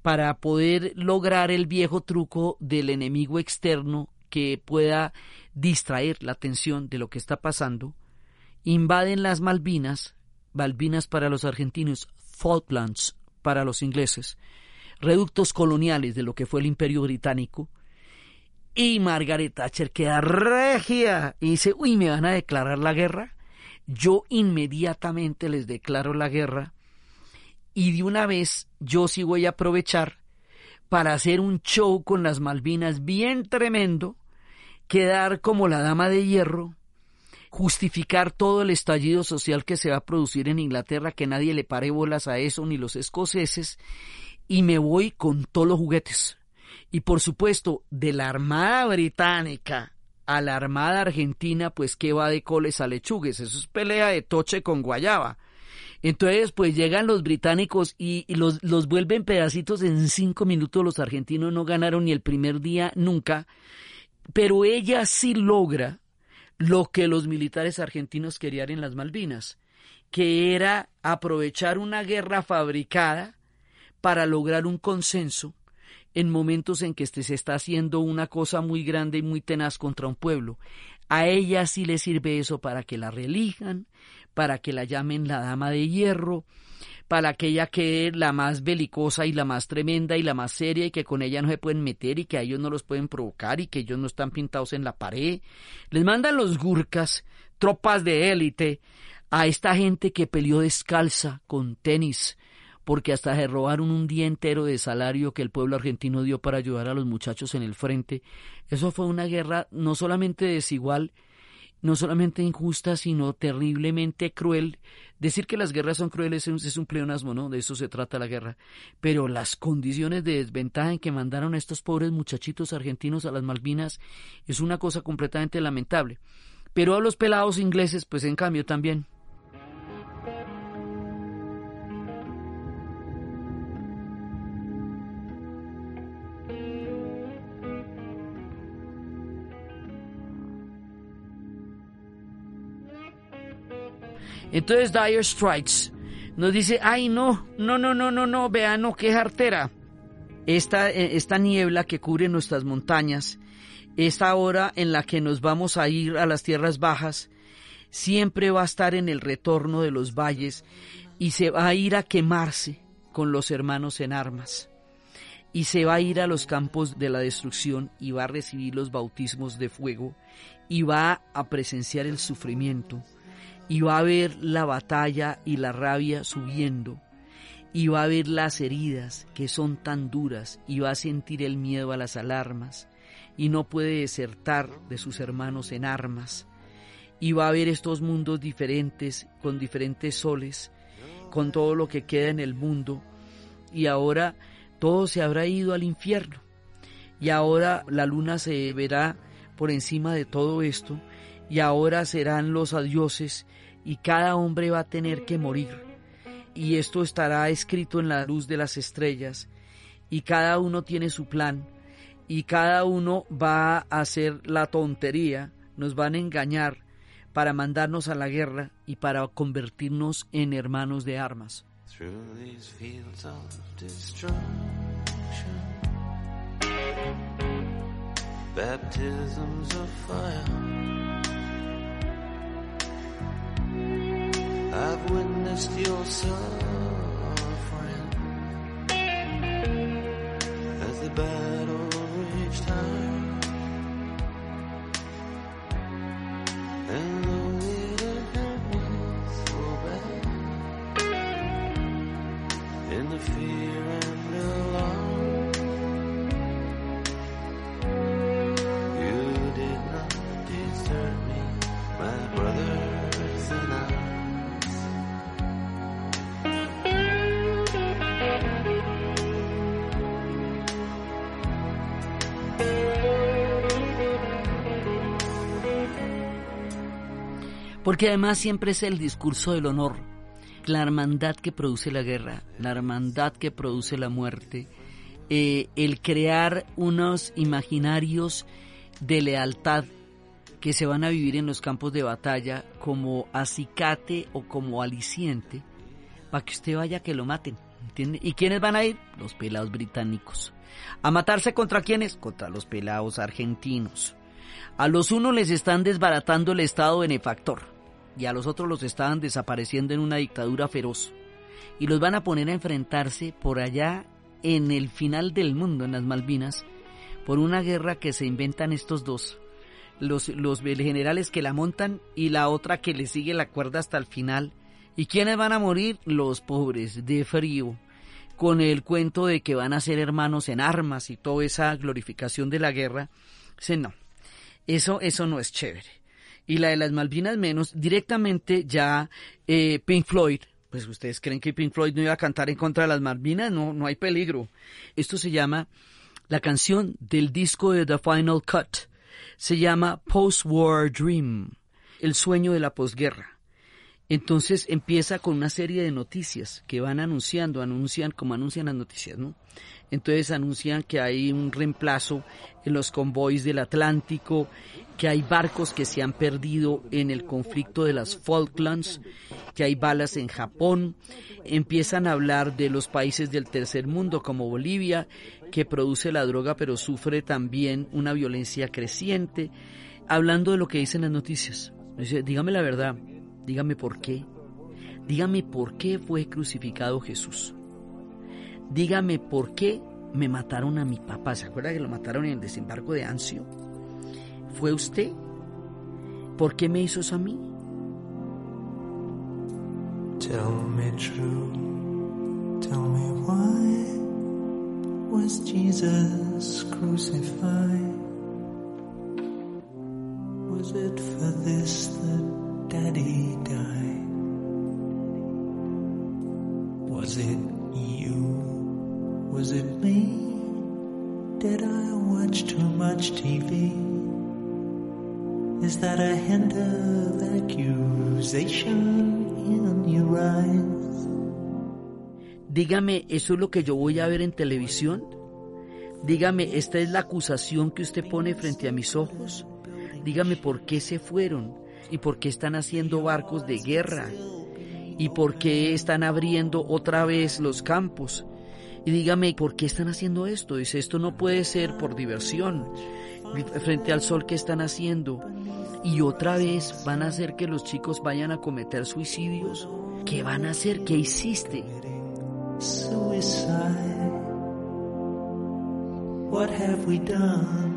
para poder lograr el viejo truco del enemigo externo que pueda distraer la atención de lo que está pasando, invaden las Malvinas, Malvinas para los argentinos, Falklands para los ingleses, reductos coloniales de lo que fue el imperio británico, y Margaret Thatcher queda regia y dice, uy, ¿me van a declarar la guerra? Yo inmediatamente les declaro la guerra y de una vez yo sí voy a aprovechar para hacer un show con las Malvinas bien tremendo, quedar como la dama de hierro, justificar todo el estallido social que se va a producir en Inglaterra, que nadie le pare bolas a eso, ni los escoceses, y me voy con todos los juguetes. Y por supuesto, de la Armada Británica a la Armada Argentina, pues que va de coles a lechugues, eso es pelea de toche con guayaba. Entonces, pues llegan los británicos y, los, los vuelven pedacitos en cinco minutos. Los argentinos no ganaron ni el primer día nunca. Pero ella sí logra lo que los militares argentinos querían en las Malvinas, que era aprovechar una guerra fabricada para lograr un consenso en momentos en que este se está haciendo una cosa muy grande y muy tenaz contra un pueblo. A ella sí le sirve eso para que la relijan, para que la llamen la dama de hierro, para que ella quede la más belicosa y la más tremenda y la más seria y que con ella no se pueden meter y que a ellos no los pueden provocar y que ellos no están pintados en la pared. Les mandan los gurkas, tropas de élite, a esta gente que peleó descalza con tenis, porque hasta se robaron un día entero de salario que el pueblo argentino dio para ayudar a los muchachos en el frente. Eso fue una guerra no solamente desigual, no solamente injusta, sino terriblemente cruel. Decir que las guerras son crueles es un pleonasmo, ¿no? De eso se trata la guerra. Pero las condiciones de desventaja en que mandaron a estos pobres muchachitos argentinos a las Malvinas es una cosa completamente lamentable. Pero a los pelados ingleses, pues en cambio también. Entonces Dire Strikes nos dice, ay no, no, no, no, no, no, vean, no, qué jartera. Esta, eh, esta niebla que cubre nuestras montañas, esta hora en la que nos vamos a ir a las tierras bajas, siempre va a estar en el retorno de los valles y se va a ir a quemarse con los hermanos en armas. Y se va a ir a los campos de la destrucción y va a recibir los bautismos de fuego y va a presenciar el sufrimiento y va a ver la batalla y la rabia subiendo y va a ver las heridas que son tan duras y va a sentir el miedo a las alarmas y no puede desertar de sus hermanos en armas y va a ver estos mundos diferentes con diferentes soles con todo lo que queda en el mundo y ahora todo se habrá ido al infierno y ahora la luna se verá por encima de todo esto y ahora serán los adioses y cada hombre va a tener que morir. Y esto estará escrito en la luz de las estrellas y cada uno tiene su plan y cada uno va a hacer la tontería, nos van a engañar para mandarnos a la guerra y para convertirnos en hermanos de armas. I've witnessed your suffering as the battle raged high. And though it hurt so bad, in the fear Porque además siempre es el discurso del honor, la hermandad que produce la guerra, la hermandad que produce la muerte, eh, el crear unos imaginarios de lealtad que se van a vivir en los campos de batalla como acicate o como aliciente para que usted vaya que lo maten. ¿entiende? ¿Y quiénes van a ir? Los pelados británicos. ¿A matarse contra quiénes? Contra los pelados argentinos. A los unos les están desbaratando el Estado benefactor y a los otros los estaban desapareciendo en una dictadura feroz. Y los van a poner a enfrentarse por allá en el final del mundo, en las Malvinas, por una guerra que se inventan estos dos. Los, los generales que la montan y la otra que le sigue la cuerda hasta el final. ¿Y quiénes van a morir? Los pobres, de frío, con el cuento de que van a ser hermanos en armas y toda esa glorificación de la guerra. Dice, no, eso, eso no es chévere y la de las Malvinas menos, directamente ya eh, Pink Floyd, pues ustedes creen que Pink Floyd no iba a cantar en contra de las Malvinas, no, no hay peligro. Esto se llama la canción del disco de The Final Cut, se llama Post-War Dream, el sueño de la posguerra. Entonces empieza con una serie de noticias que van anunciando, anuncian como anuncian las noticias, ¿no? Entonces anuncian que hay un reemplazo en los convoys del Atlántico, que hay barcos que se han perdido en el conflicto de las Falklands, que hay balas en Japón. Empiezan a hablar de los países del tercer mundo como Bolivia, que produce la droga pero sufre también una violencia creciente, hablando de lo que dicen las noticias. Dígame la verdad, dígame por qué. Dígame por qué fue crucificado Jesús dígame por qué me mataron a mi papá. ¿Se acuerda que lo mataron en el desembarco de Anzio? ¿Fue usted? ¿Por qué me hizo eso a mí? Tell me true, tell me why was Jesus crucified? Was it for this that Daddy died? Was it you? Was it me? Did I watch too much TV? Is that a hint of accusation in your eyes? Dígame, ¿eso es lo que yo voy a ver en televisión? Dígame, ¿esta es la acusación que usted pone frente a mis ojos? Dígame por qué se fueron y por qué están haciendo barcos de guerra y por qué están abriendo otra vez los campos y dígame, ¿por qué están haciendo esto? Dice, esto no puede ser por diversión. Frente al sol que están haciendo. Y otra vez van a hacer que los chicos vayan a cometer suicidios. ¿Qué van a hacer? ¿Qué hiciste? What have we done?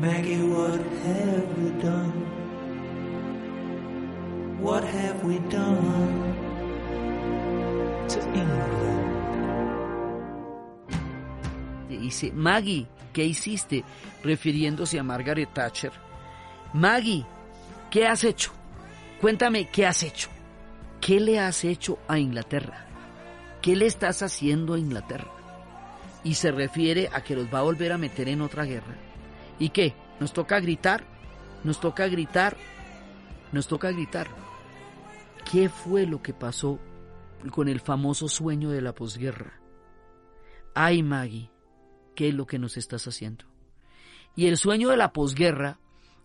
Maggie, what have we done? What have we done? Dice, Maggie, ¿qué hiciste? Refiriéndose a Margaret Thatcher. Maggie, ¿qué has hecho? Cuéntame, ¿qué has hecho? ¿Qué le has hecho a Inglaterra? ¿Qué le estás haciendo a Inglaterra? Y se refiere a que los va a volver a meter en otra guerra. ¿Y qué? ¿Nos toca gritar? ¿Nos toca gritar? ¿Nos toca gritar? ¿Qué fue lo que pasó con el famoso sueño de la posguerra. Ay, Maggie, ¿qué es lo que nos estás haciendo? Y el sueño de la posguerra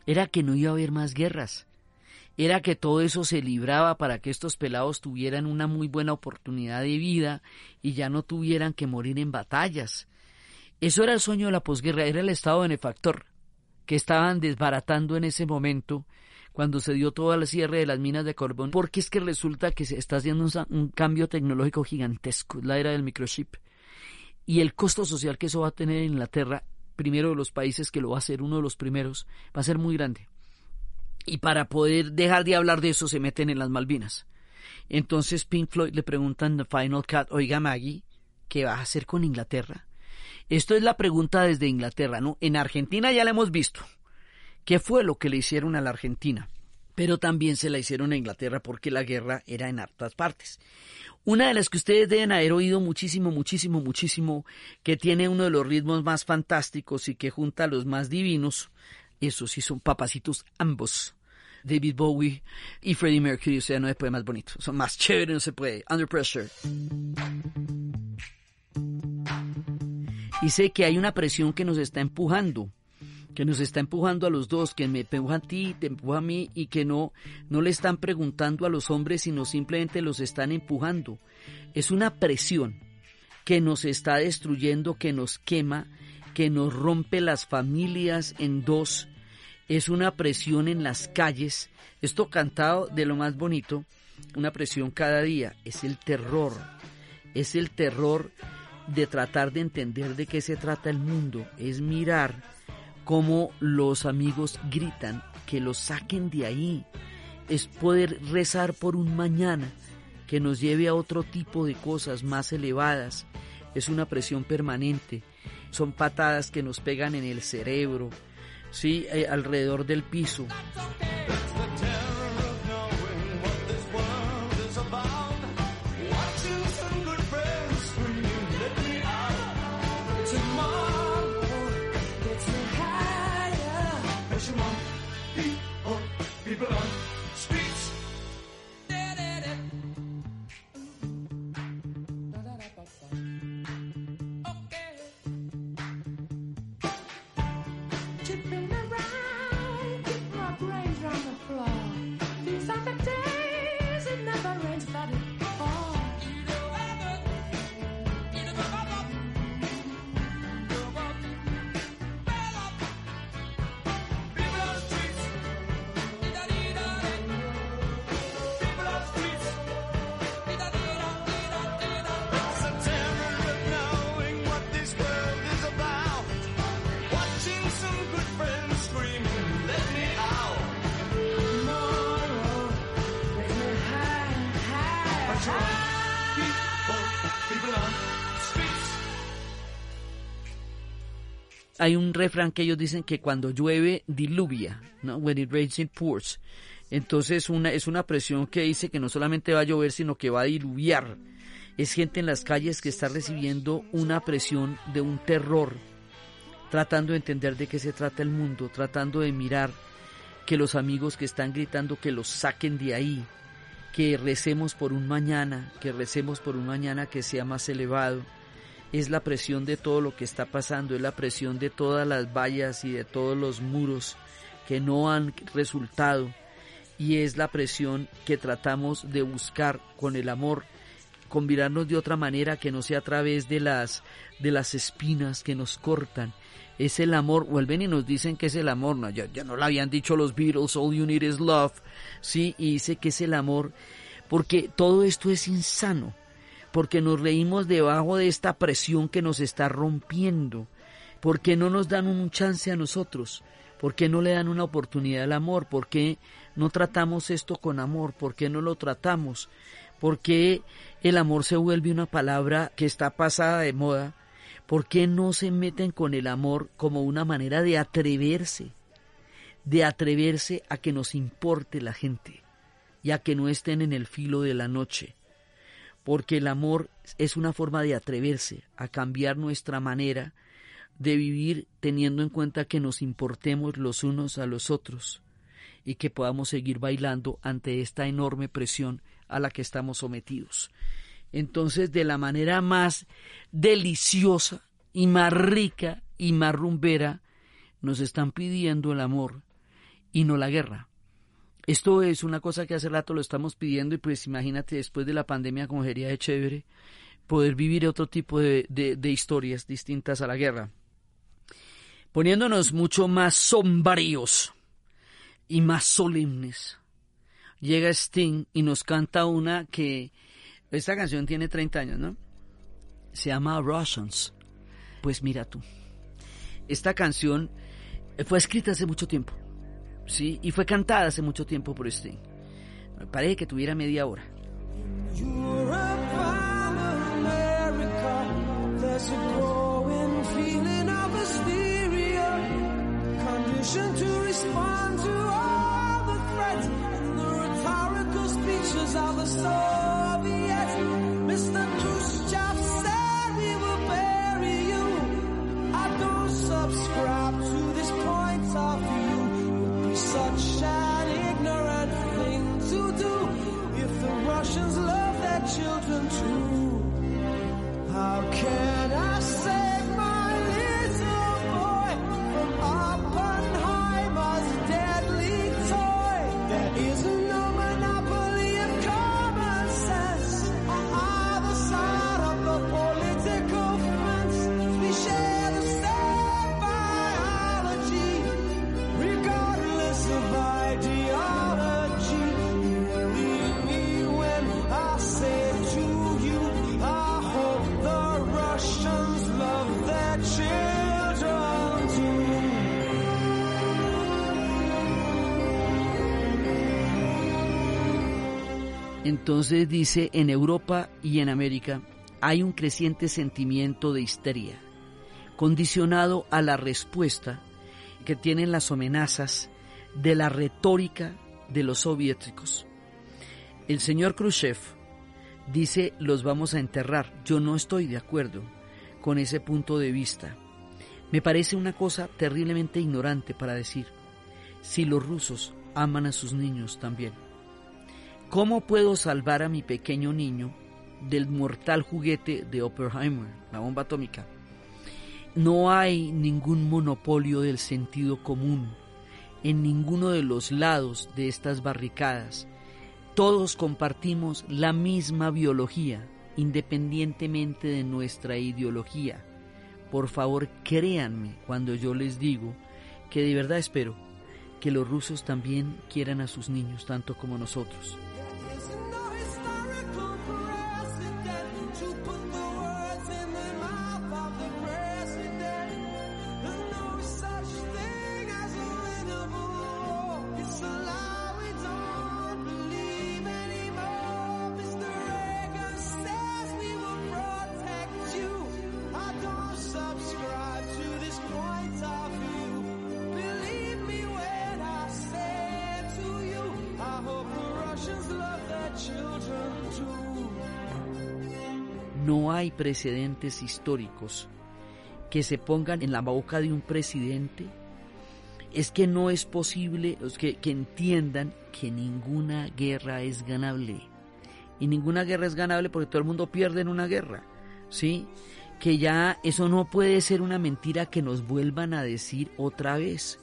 era que no iba a haber más guerras. Era que todo eso se libraba para que estos pelados tuvieran una muy buena oportunidad de vida y ya no tuvieran que morir en batallas. Eso era el sueño de la posguerra, era el estado benefactor que estaban desbaratando en ese momento cuando se dio todo el cierre de las minas de carbón, porque es que resulta que se está haciendo un, cambio tecnológico gigantesco, la era del microchip. Y el costo social que eso va a tener en Inglaterra, primero de los países que lo va a hacer, uno de los primeros, va a ser muy grande. Y para poder dejar de hablar de eso se meten en las Malvinas. Entonces Pink Floyd le preguntan The Final Cut, oiga Maggie, ¿qué va a hacer con Inglaterra? Esto es la pregunta desde Inglaterra, ¿no? En Argentina ya la hemos visto. ¿Qué fue lo que le hicieron a la Argentina? Pero también se la hicieron a Inglaterra porque la guerra era en hartas partes. Una de las que ustedes deben haber oído muchísimo, muchísimo, muchísimo, que tiene uno de los ritmos más fantásticos y que junta a los más divinos, esos sí son papacitos ambos. David Bowie y Freddie Mercury, o sea, no se puede más bonito. Son más chéveres, no se puede. Under Pressure. Y sé que hay una presión que nos está empujando que nos está empujando a los dos, que me empuja a ti, te empuja a mí y que no, no le están preguntando a los hombres, sino simplemente los están empujando. Es una presión que nos está destruyendo, que nos quema, que nos rompe las familias en dos. Es una presión en las calles. Esto cantado de lo más bonito, una presión cada día. Es el terror. Es el terror de tratar de entender de qué se trata el mundo. Es mirar cómo los amigos gritan que los saquen de ahí. Es poder rezar por un mañana que nos lleve a otro tipo de cosas más elevadas. Es una presión permanente. Son patadas que nos pegan en el cerebro, sí, eh, alrededor del piso. Hay un refrán que ellos dicen que cuando llueve diluvia, ¿no? When it rains it pours. Entonces una, es una presión que dice que no solamente va a llover, sino que va a diluviar. Es gente en las calles que está recibiendo una presión de un terror, tratando de entender de qué se trata el mundo, tratando de mirar que los amigos que están gritando que los saquen de ahí, que recemos por un mañana, que recemos por un mañana que sea más elevado es la presión de todo lo que está pasando, es la presión de todas las vallas y de todos los muros que no han resultado y es la presión que tratamos de buscar con el amor, combinarnos de otra manera que no sea a través de las de las espinas que nos cortan. Es el amor, vuelven y nos dicen que es el amor, no, ya, ya no lo habían dicho los Beatles, all you need is love, sí, y dice que es el amor, porque todo esto es insano porque nos reímos debajo de esta presión que nos está rompiendo, porque no nos dan un chance a nosotros, porque no le dan una oportunidad al amor, porque no tratamos esto con amor, porque no lo tratamos, porque el amor se vuelve una palabra que está pasada de moda, ¿por qué no se meten con el amor como una manera de atreverse, de atreverse a que nos importe la gente y a que no estén en el filo de la noche? Porque el amor es una forma de atreverse a cambiar nuestra manera de vivir teniendo en cuenta que nos importemos los unos a los otros y que podamos seguir bailando ante esta enorme presión a la que estamos sometidos. Entonces, de la manera más deliciosa y más rica y más rumbera, nos están pidiendo el amor y no la guerra. Esto es una cosa que hace rato lo estamos pidiendo y pues imagínate después de la pandemia como sería de chévere poder vivir otro tipo de, de, historias distintas a la guerra. Poniéndonos mucho más sombríos y más solemnes. Llega Sting y nos canta una que esta canción tiene 30 años, ¿no? Se llama Russians. Pues mira tú. Esta canción fue escrita hace mucho tiempo ¿sí? Y fue cantada hace mucho tiempo por Sting. Me parece que tuviera media hora. subscribe to this point of view such an ignorant thing to do if the Russians love their children too. How can I save Entonces dice, en Europa y en América hay un creciente sentimiento de histeria, condicionado a la respuesta que tienen las amenazas de la retórica de los soviéticos. El señor Khrushchev dice los vamos a enterrar. Yo no estoy de acuerdo con ese punto de vista. Me parece una cosa terriblemente ignorante para decir si los rusos aman a sus niños también. ¿Cómo puedo salvar a mi pequeño niño del mortal juguete de Oppenheimer, la bomba atómica? no hay ningún monopolio del sentido común en ninguno de los lados de estas barricadas. Todos compartimos la misma biología, independientemente de nuestra ideología. Por favor, créanme cuando yo les digo que de verdad espero que los rusos también quieran a sus niños tanto como nosotros. Precedentes históricos que se pongan en la boca de un presidente, es que no es posible que, que, entiendan que ninguna guerra es ganable. Y ninguna guerra es ganable porque todo el mundo pierde en una guerra. ¿Sí? Que ya eso no puede ser una mentira que nos vuelvan a decir otra vez.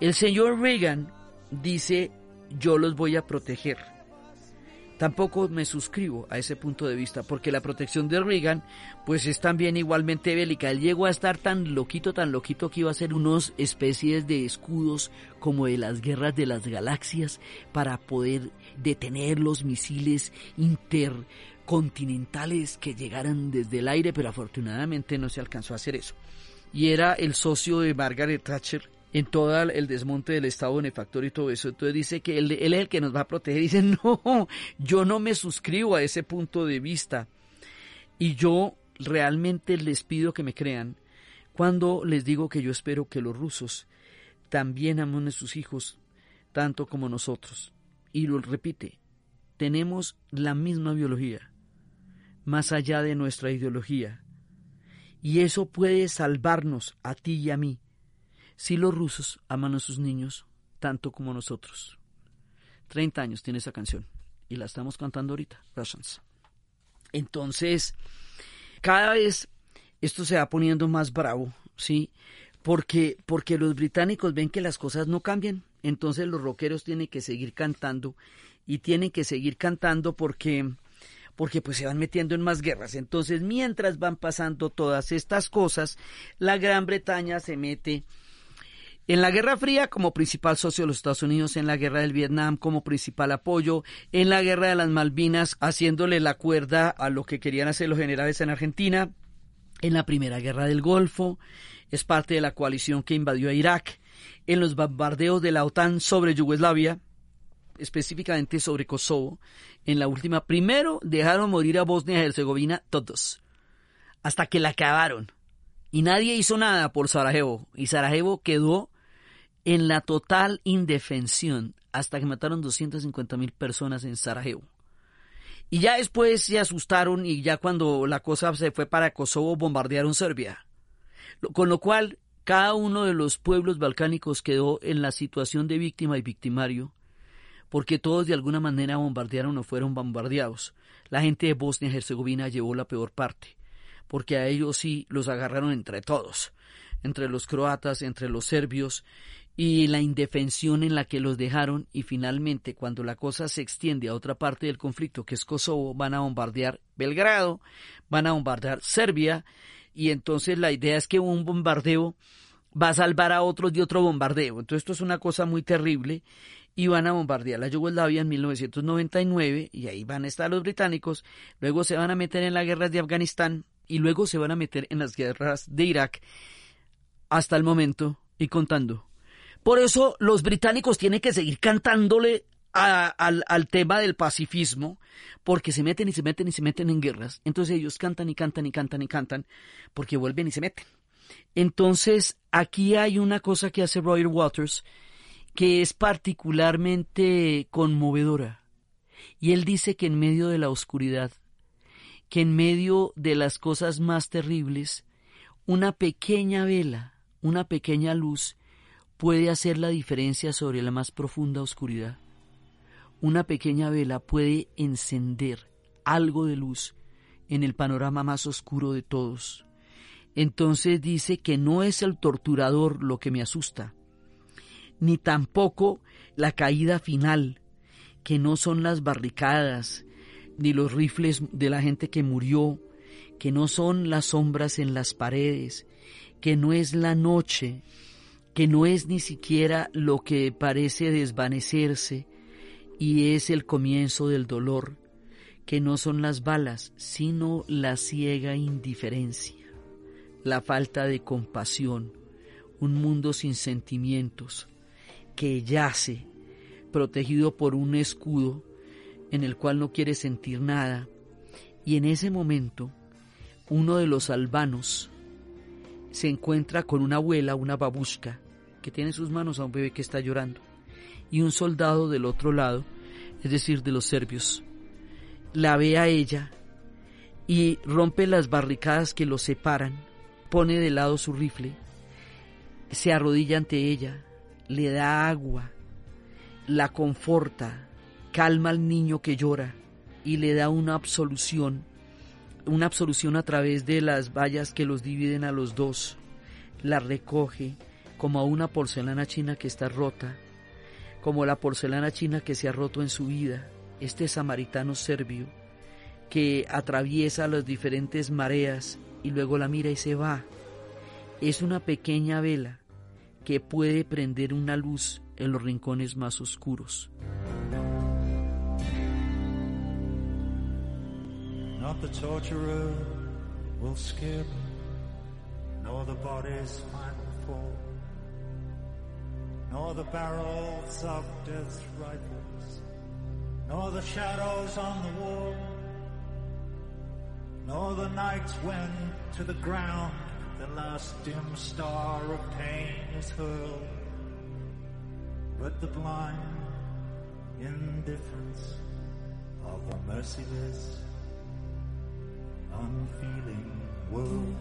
El señor Reagan dice, yo los voy a proteger Tampoco me suscribo a ese punto de vista, porque la protección de Reagan, pues es también igualmente bélica. Él llegó a estar tan loquito, tan loquito que iba a hacer unos especies de escudos como de las guerras de las galaxias para poder detener los misiles intercontinentales que llegaran desde el aire, pero afortunadamente no se alcanzó a hacer eso. Y era el socio de Margaret Thatcher en todo el desmonte del Estado benefactor y todo eso. Entonces dice que él, es el que nos va a proteger. Dice, no, yo no me suscribo a ese punto de vista. Y yo realmente les pido que me crean cuando les digo que yo espero que los rusos también amen a sus hijos tanto como nosotros. Y lo repite, tenemos la misma biología, más allá de nuestra ideología. Y eso puede salvarnos a ti y a mí si los rusos aman a sus niños tanto como nosotros. 30 años tiene esa canción y la estamos cantando ahorita, Russians. Entonces, cada vez esto se va poniendo más bravo, ¿sí? Porque, porque los británicos ven que las cosas no cambian, entonces los rockeros tienen que seguir cantando y tienen que seguir cantando porque porque pues se van metiendo en más guerras. Entonces, mientras van pasando todas estas cosas, la Gran Bretaña se mete en la Guerra Fría como principal socio de los Estados Unidos, en la Guerra del Vietnam como principal apoyo, en la Guerra de las Malvinas haciéndole la cuerda a lo que querían hacer los generales en Argentina, en la Primera Guerra del Golfo, es parte de la coalición que invadió a Irak, en los bombardeos de la OTAN sobre Yugoslavia, específicamente sobre Kosovo, en la última, primero dejaron morir a Bosnia y Herzegovina todos, hasta que la acabaron. Y nadie hizo nada por Sarajevo. Y Sarajevo quedó en la total indefensión hasta que mataron 250 mil personas en Sarajevo. Y ya después se asustaron y ya cuando la cosa se fue para Kosovo bombardearon Serbia. Con lo cual cada uno de los pueblos balcánicos quedó en la situación de víctima y victimario, porque todos de alguna manera bombardearon o fueron bombardeados. La gente de Bosnia y Herzegovina llevó la peor parte, porque a ellos sí los agarraron entre todos, entre los croatas, entre los serbios, y la indefensión en la que los dejaron y finalmente cuando la cosa se extiende a otra parte del conflicto que es Kosovo van a bombardear Belgrado, van a bombardear Serbia y entonces la idea es que un bombardeo va a salvar a otros de otro bombardeo. Entonces esto es una cosa muy terrible y van a bombardear la Yugoslavia en 1999 y ahí van a estar los británicos, luego se van a meter en las guerras de Afganistán y luego se van a meter en las guerras de Irak hasta el momento y contando por eso los británicos tienen que seguir cantándole al, tema del pacifismo, porque se meten y se meten y se meten en guerras. Entonces ellos cantan y cantan y cantan y cantan, porque vuelven y se meten. Entonces aquí hay una cosa que hace Roger Waters que es particularmente conmovedora. Y él dice que en medio de la oscuridad, que en medio de las cosas más terribles, una pequeña vela, una pequeña luz, puede hacer la diferencia sobre la más profunda oscuridad. Una pequeña vela puede encender algo de luz en el panorama más oscuro de todos. entonces dice que no es el torturador lo que me asusta, ni tampoco la caída final, que no son las barricadas, ni los rifles de la gente que murió, que no son las sombras en las paredes, que no es la noche, que no es ni siquiera lo que parece desvanecerse y es el comienzo del dolor, que no son las balas, sino la ciega indiferencia, la falta de compasión, un mundo sin sentimientos, que yace, protegido por un escudo en el cual no quiere sentir nada, y en ese momento uno de los albanos se encuentra con una abuela, una babushka, que tiene en sus manos a un bebé que está llorando, y un soldado del otro lado, es decir, de los serbios, la ve a ella y rompe las barricadas que los separan, pone de lado su rifle, se arrodilla ante ella, le da agua, la conforta, calma al niño que llora y le da una absolución una absolución a través de las vallas que los dividen a los dos, la recoge como una porcelana china que está rota, como la porcelana china que se ha roto en su vida, este samaritano serbio que atraviesa las diferentes mareas y luego la mira y se va. Es una pequeña vela que puede prender una luz en los rincones más oscuros. Nor the barrels of death's rifles, nor the shadows on the wall, nor the nights when to the ground the last dim star of pain is hurled, but the blind indifference of a merciless unfeeling world.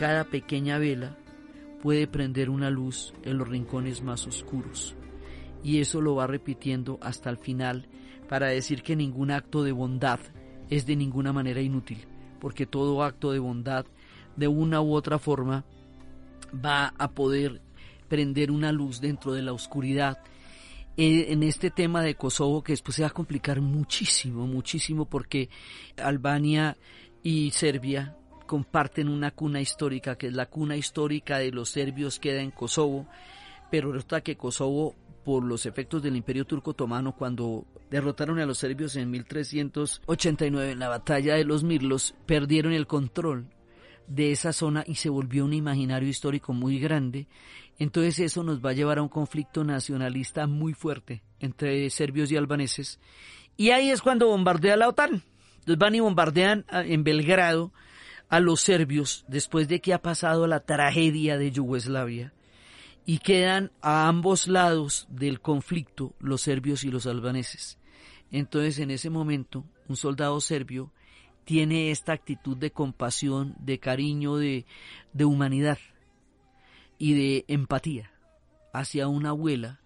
Cada pequeña vela puede prender una luz en los rincones más oscuros. Y eso lo va repitiendo hasta el final para decir que ningún acto de bondad es de ninguna manera inútil, porque todo acto de bondad de una u otra forma va a poder prender una luz dentro de la oscuridad. Eh, en este tema de Kosovo, que después se va a complicar muchísimo, muchísimo, porque Albania y Serbia comparten una cuna histórica, que es la cuna histórica de los serbios queda en Kosovo, pero resulta que Kosovo, por los efectos del Imperio Turco Otomano, cuando derrotaron a los serbios en 1389 en la batalla de los Mirlos, perdieron el control de esa zona y se volvió un imaginario histórico muy grande. Entonces eso nos va a llevar a un conflicto nacionalista muy fuerte entre serbios y albaneses. Y ahí es cuando bombardea la OTAN. Entonces van y bombardean en Belgrado a los serbios después de que ha pasado la tragedia de Yugoslavia y quedan a ambos lados del conflicto los serbios y los albaneses. Entonces en ese momento un soldado serbio tiene esta actitud de compasión, de cariño, de, de humanidad y de empatía hacia una abuela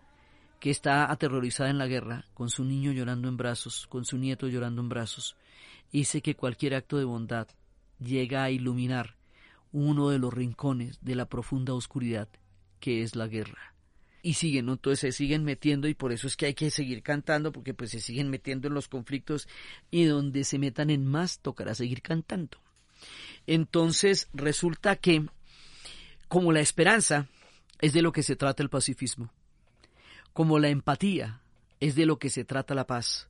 que está aterrorizada en la guerra, con su niño llorando en brazos, con su nieto llorando en brazos, dice que cualquier acto de bondad llega a iluminar uno de los rincones de la profunda oscuridad que es la guerra. Y siguen, entonces se siguen metiendo y por eso es que hay que seguir cantando porque pues se siguen metiendo en los conflictos y donde se metan en más tocará seguir cantando. Entonces resulta que como la esperanza es de lo que se trata el pacifismo, como la empatía es de lo que se trata la paz,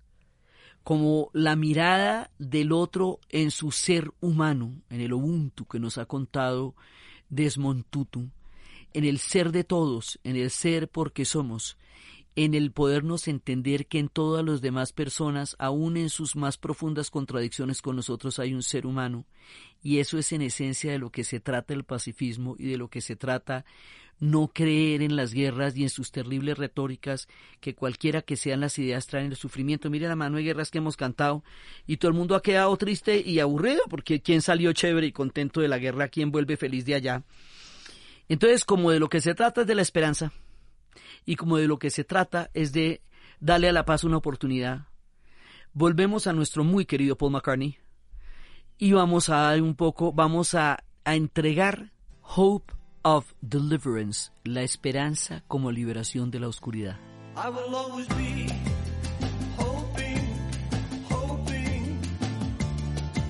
como la mirada del otro en su ser humano, en el Ubuntu que nos ha contado Desmond Tutu, en el ser de todos, en el ser porque somos, en el podernos entender que en todas las demás personas, aun en sus más profundas contradicciones con nosotros, hay un ser humano. Y eso es en esencia de lo que se trata el pacifismo y de lo que se trata no creer en las guerras y en sus terribles retóricas, que cualquiera que sean las ideas traen el sufrimiento. Mire la mano de guerras que hemos cantado y todo el mundo ha quedado triste y aburrido porque quién salió chévere y contento de la guerra, quién vuelve feliz de allá. Entonces, como de lo que se trata es de la esperanza y como de lo que se trata es de darle a la paz una oportunidad, volvemos a nuestro muy querido Paul McCartney y vamos a dar un poco, vamos a, a entregar hope of deliverance, la esperanza como liberación de la oscuridad. I will always be hoping, hoping.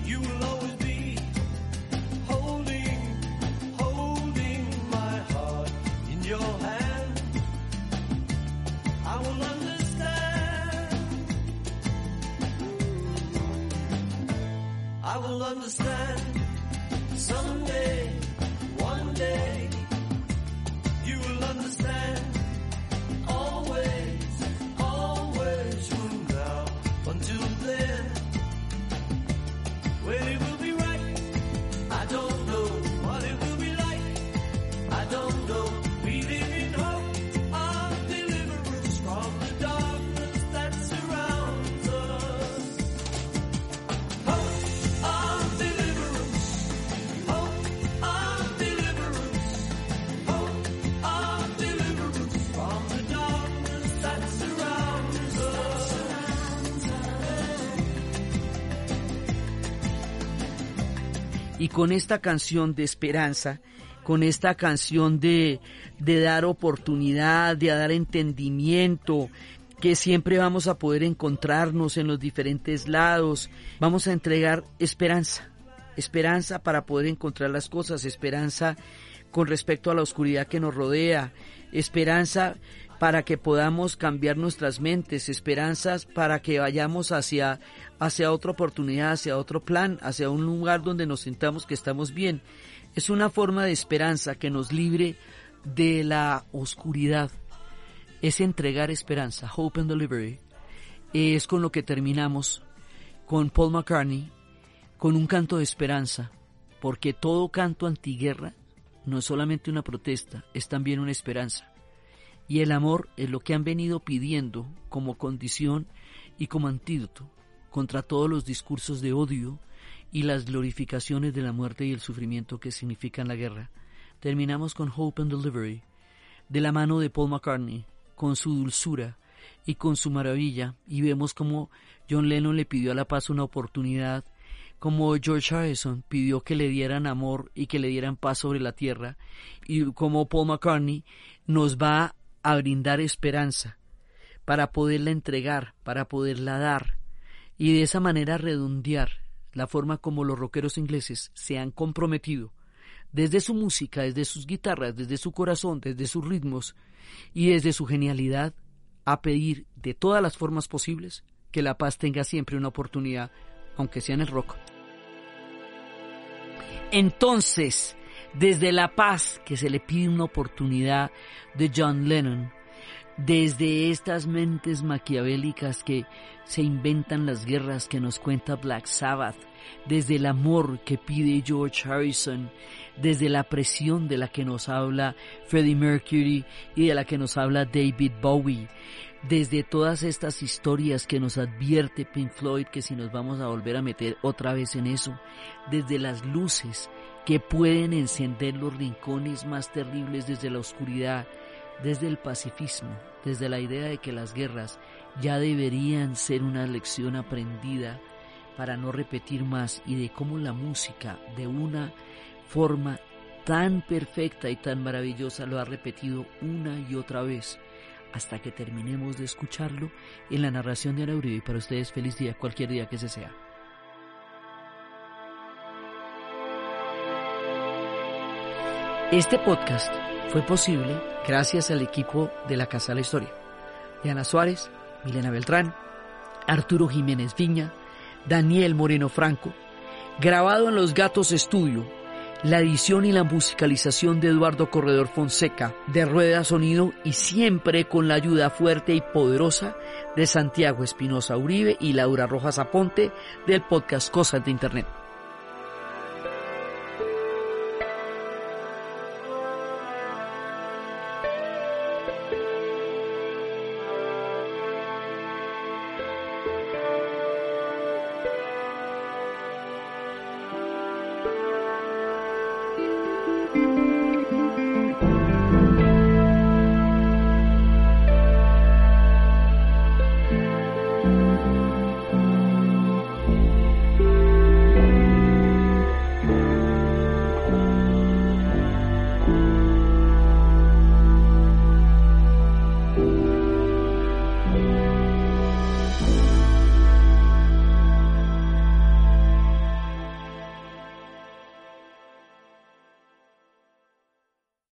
You will always be holding, holding my heart in your hand. I will understand. I will understand someday, con esta canción de esperanza, con esta canción de, de dar oportunidad, de dar entendimiento, que siempre vamos a poder encontrarnos en los diferentes lados, vamos a entregar esperanza, esperanza para poder encontrar las cosas, esperanza con respecto a la oscuridad que nos rodea, esperanza para que podamos cambiar nuestras mentes, esperanzas para que vayamos hacia, hacia otra oportunidad, hacia otro plan, hacia un lugar donde nos sintamos que estamos bien. Es una forma de esperanza que nos libre de la oscuridad. Es entregar esperanza, hope and delivery. Es con lo que terminamos con Paul McCartney, con un canto de esperanza, porque todo canto antiguerra no es solamente una protesta, es también una esperanza. Y el amor es lo que han venido pidiendo como condición y como antídoto contra todos los discursos de odio y las glorificaciones de la muerte y el sufrimiento que significan la guerra. Terminamos con Hope and Delivery, de la mano de Paul McCartney, con su dulzura y con su maravilla, y vemos como John Lennon le pidió a la paz una oportunidad, como George Harrison pidió que le dieran amor y que le dieran paz sobre la tierra, y como Paul McCartney nos va a brindar esperanza, para poderla entregar, para poderla dar, y de esa manera redondear la forma como los rockeros ingleses se han comprometido, desde su música, desde sus guitarras, desde su corazón, desde sus ritmos y desde su genialidad, a pedir de todas las formas posibles que la paz tenga siempre una oportunidad, aunque sea en el rock. Entonces, desde la paz que se le pide una oportunidad de John Lennon, desde estas mentes maquiavélicas que se inventan las guerras que nos cuenta Black Sabbath, desde el amor que pide George Harrison, desde la presión de la que nos habla Freddie Mercury y de la que nos habla David Bowie, desde todas estas historias que nos advierte Pink Floyd que si nos vamos a volver a meter otra vez en eso, desde las luces que pueden encender los rincones más terribles desde la oscuridad, desde el pacifismo, desde la idea de que las guerras ya deberían ser una lección aprendida para no repetir más y de cómo la música de una forma tan perfecta y tan maravillosa lo ha repetido una y otra vez hasta que terminemos de escucharlo en la narración de Ana Uribe y para ustedes feliz día cualquier día que se sea. Este podcast fue posible gracias al equipo de la Casa de la Historia. Diana Suárez, Milena Beltrán, Arturo Jiménez Viña, Daniel Moreno Franco, grabado en Los Gatos Estudio, La edición y la musicalización de Eduardo Corredor Fonseca, de Rueda Sonido y siempre con la ayuda fuerte y poderosa de Santiago Espinosa Uribe y Laura Rojas Aponte del podcast Cosas de Internet.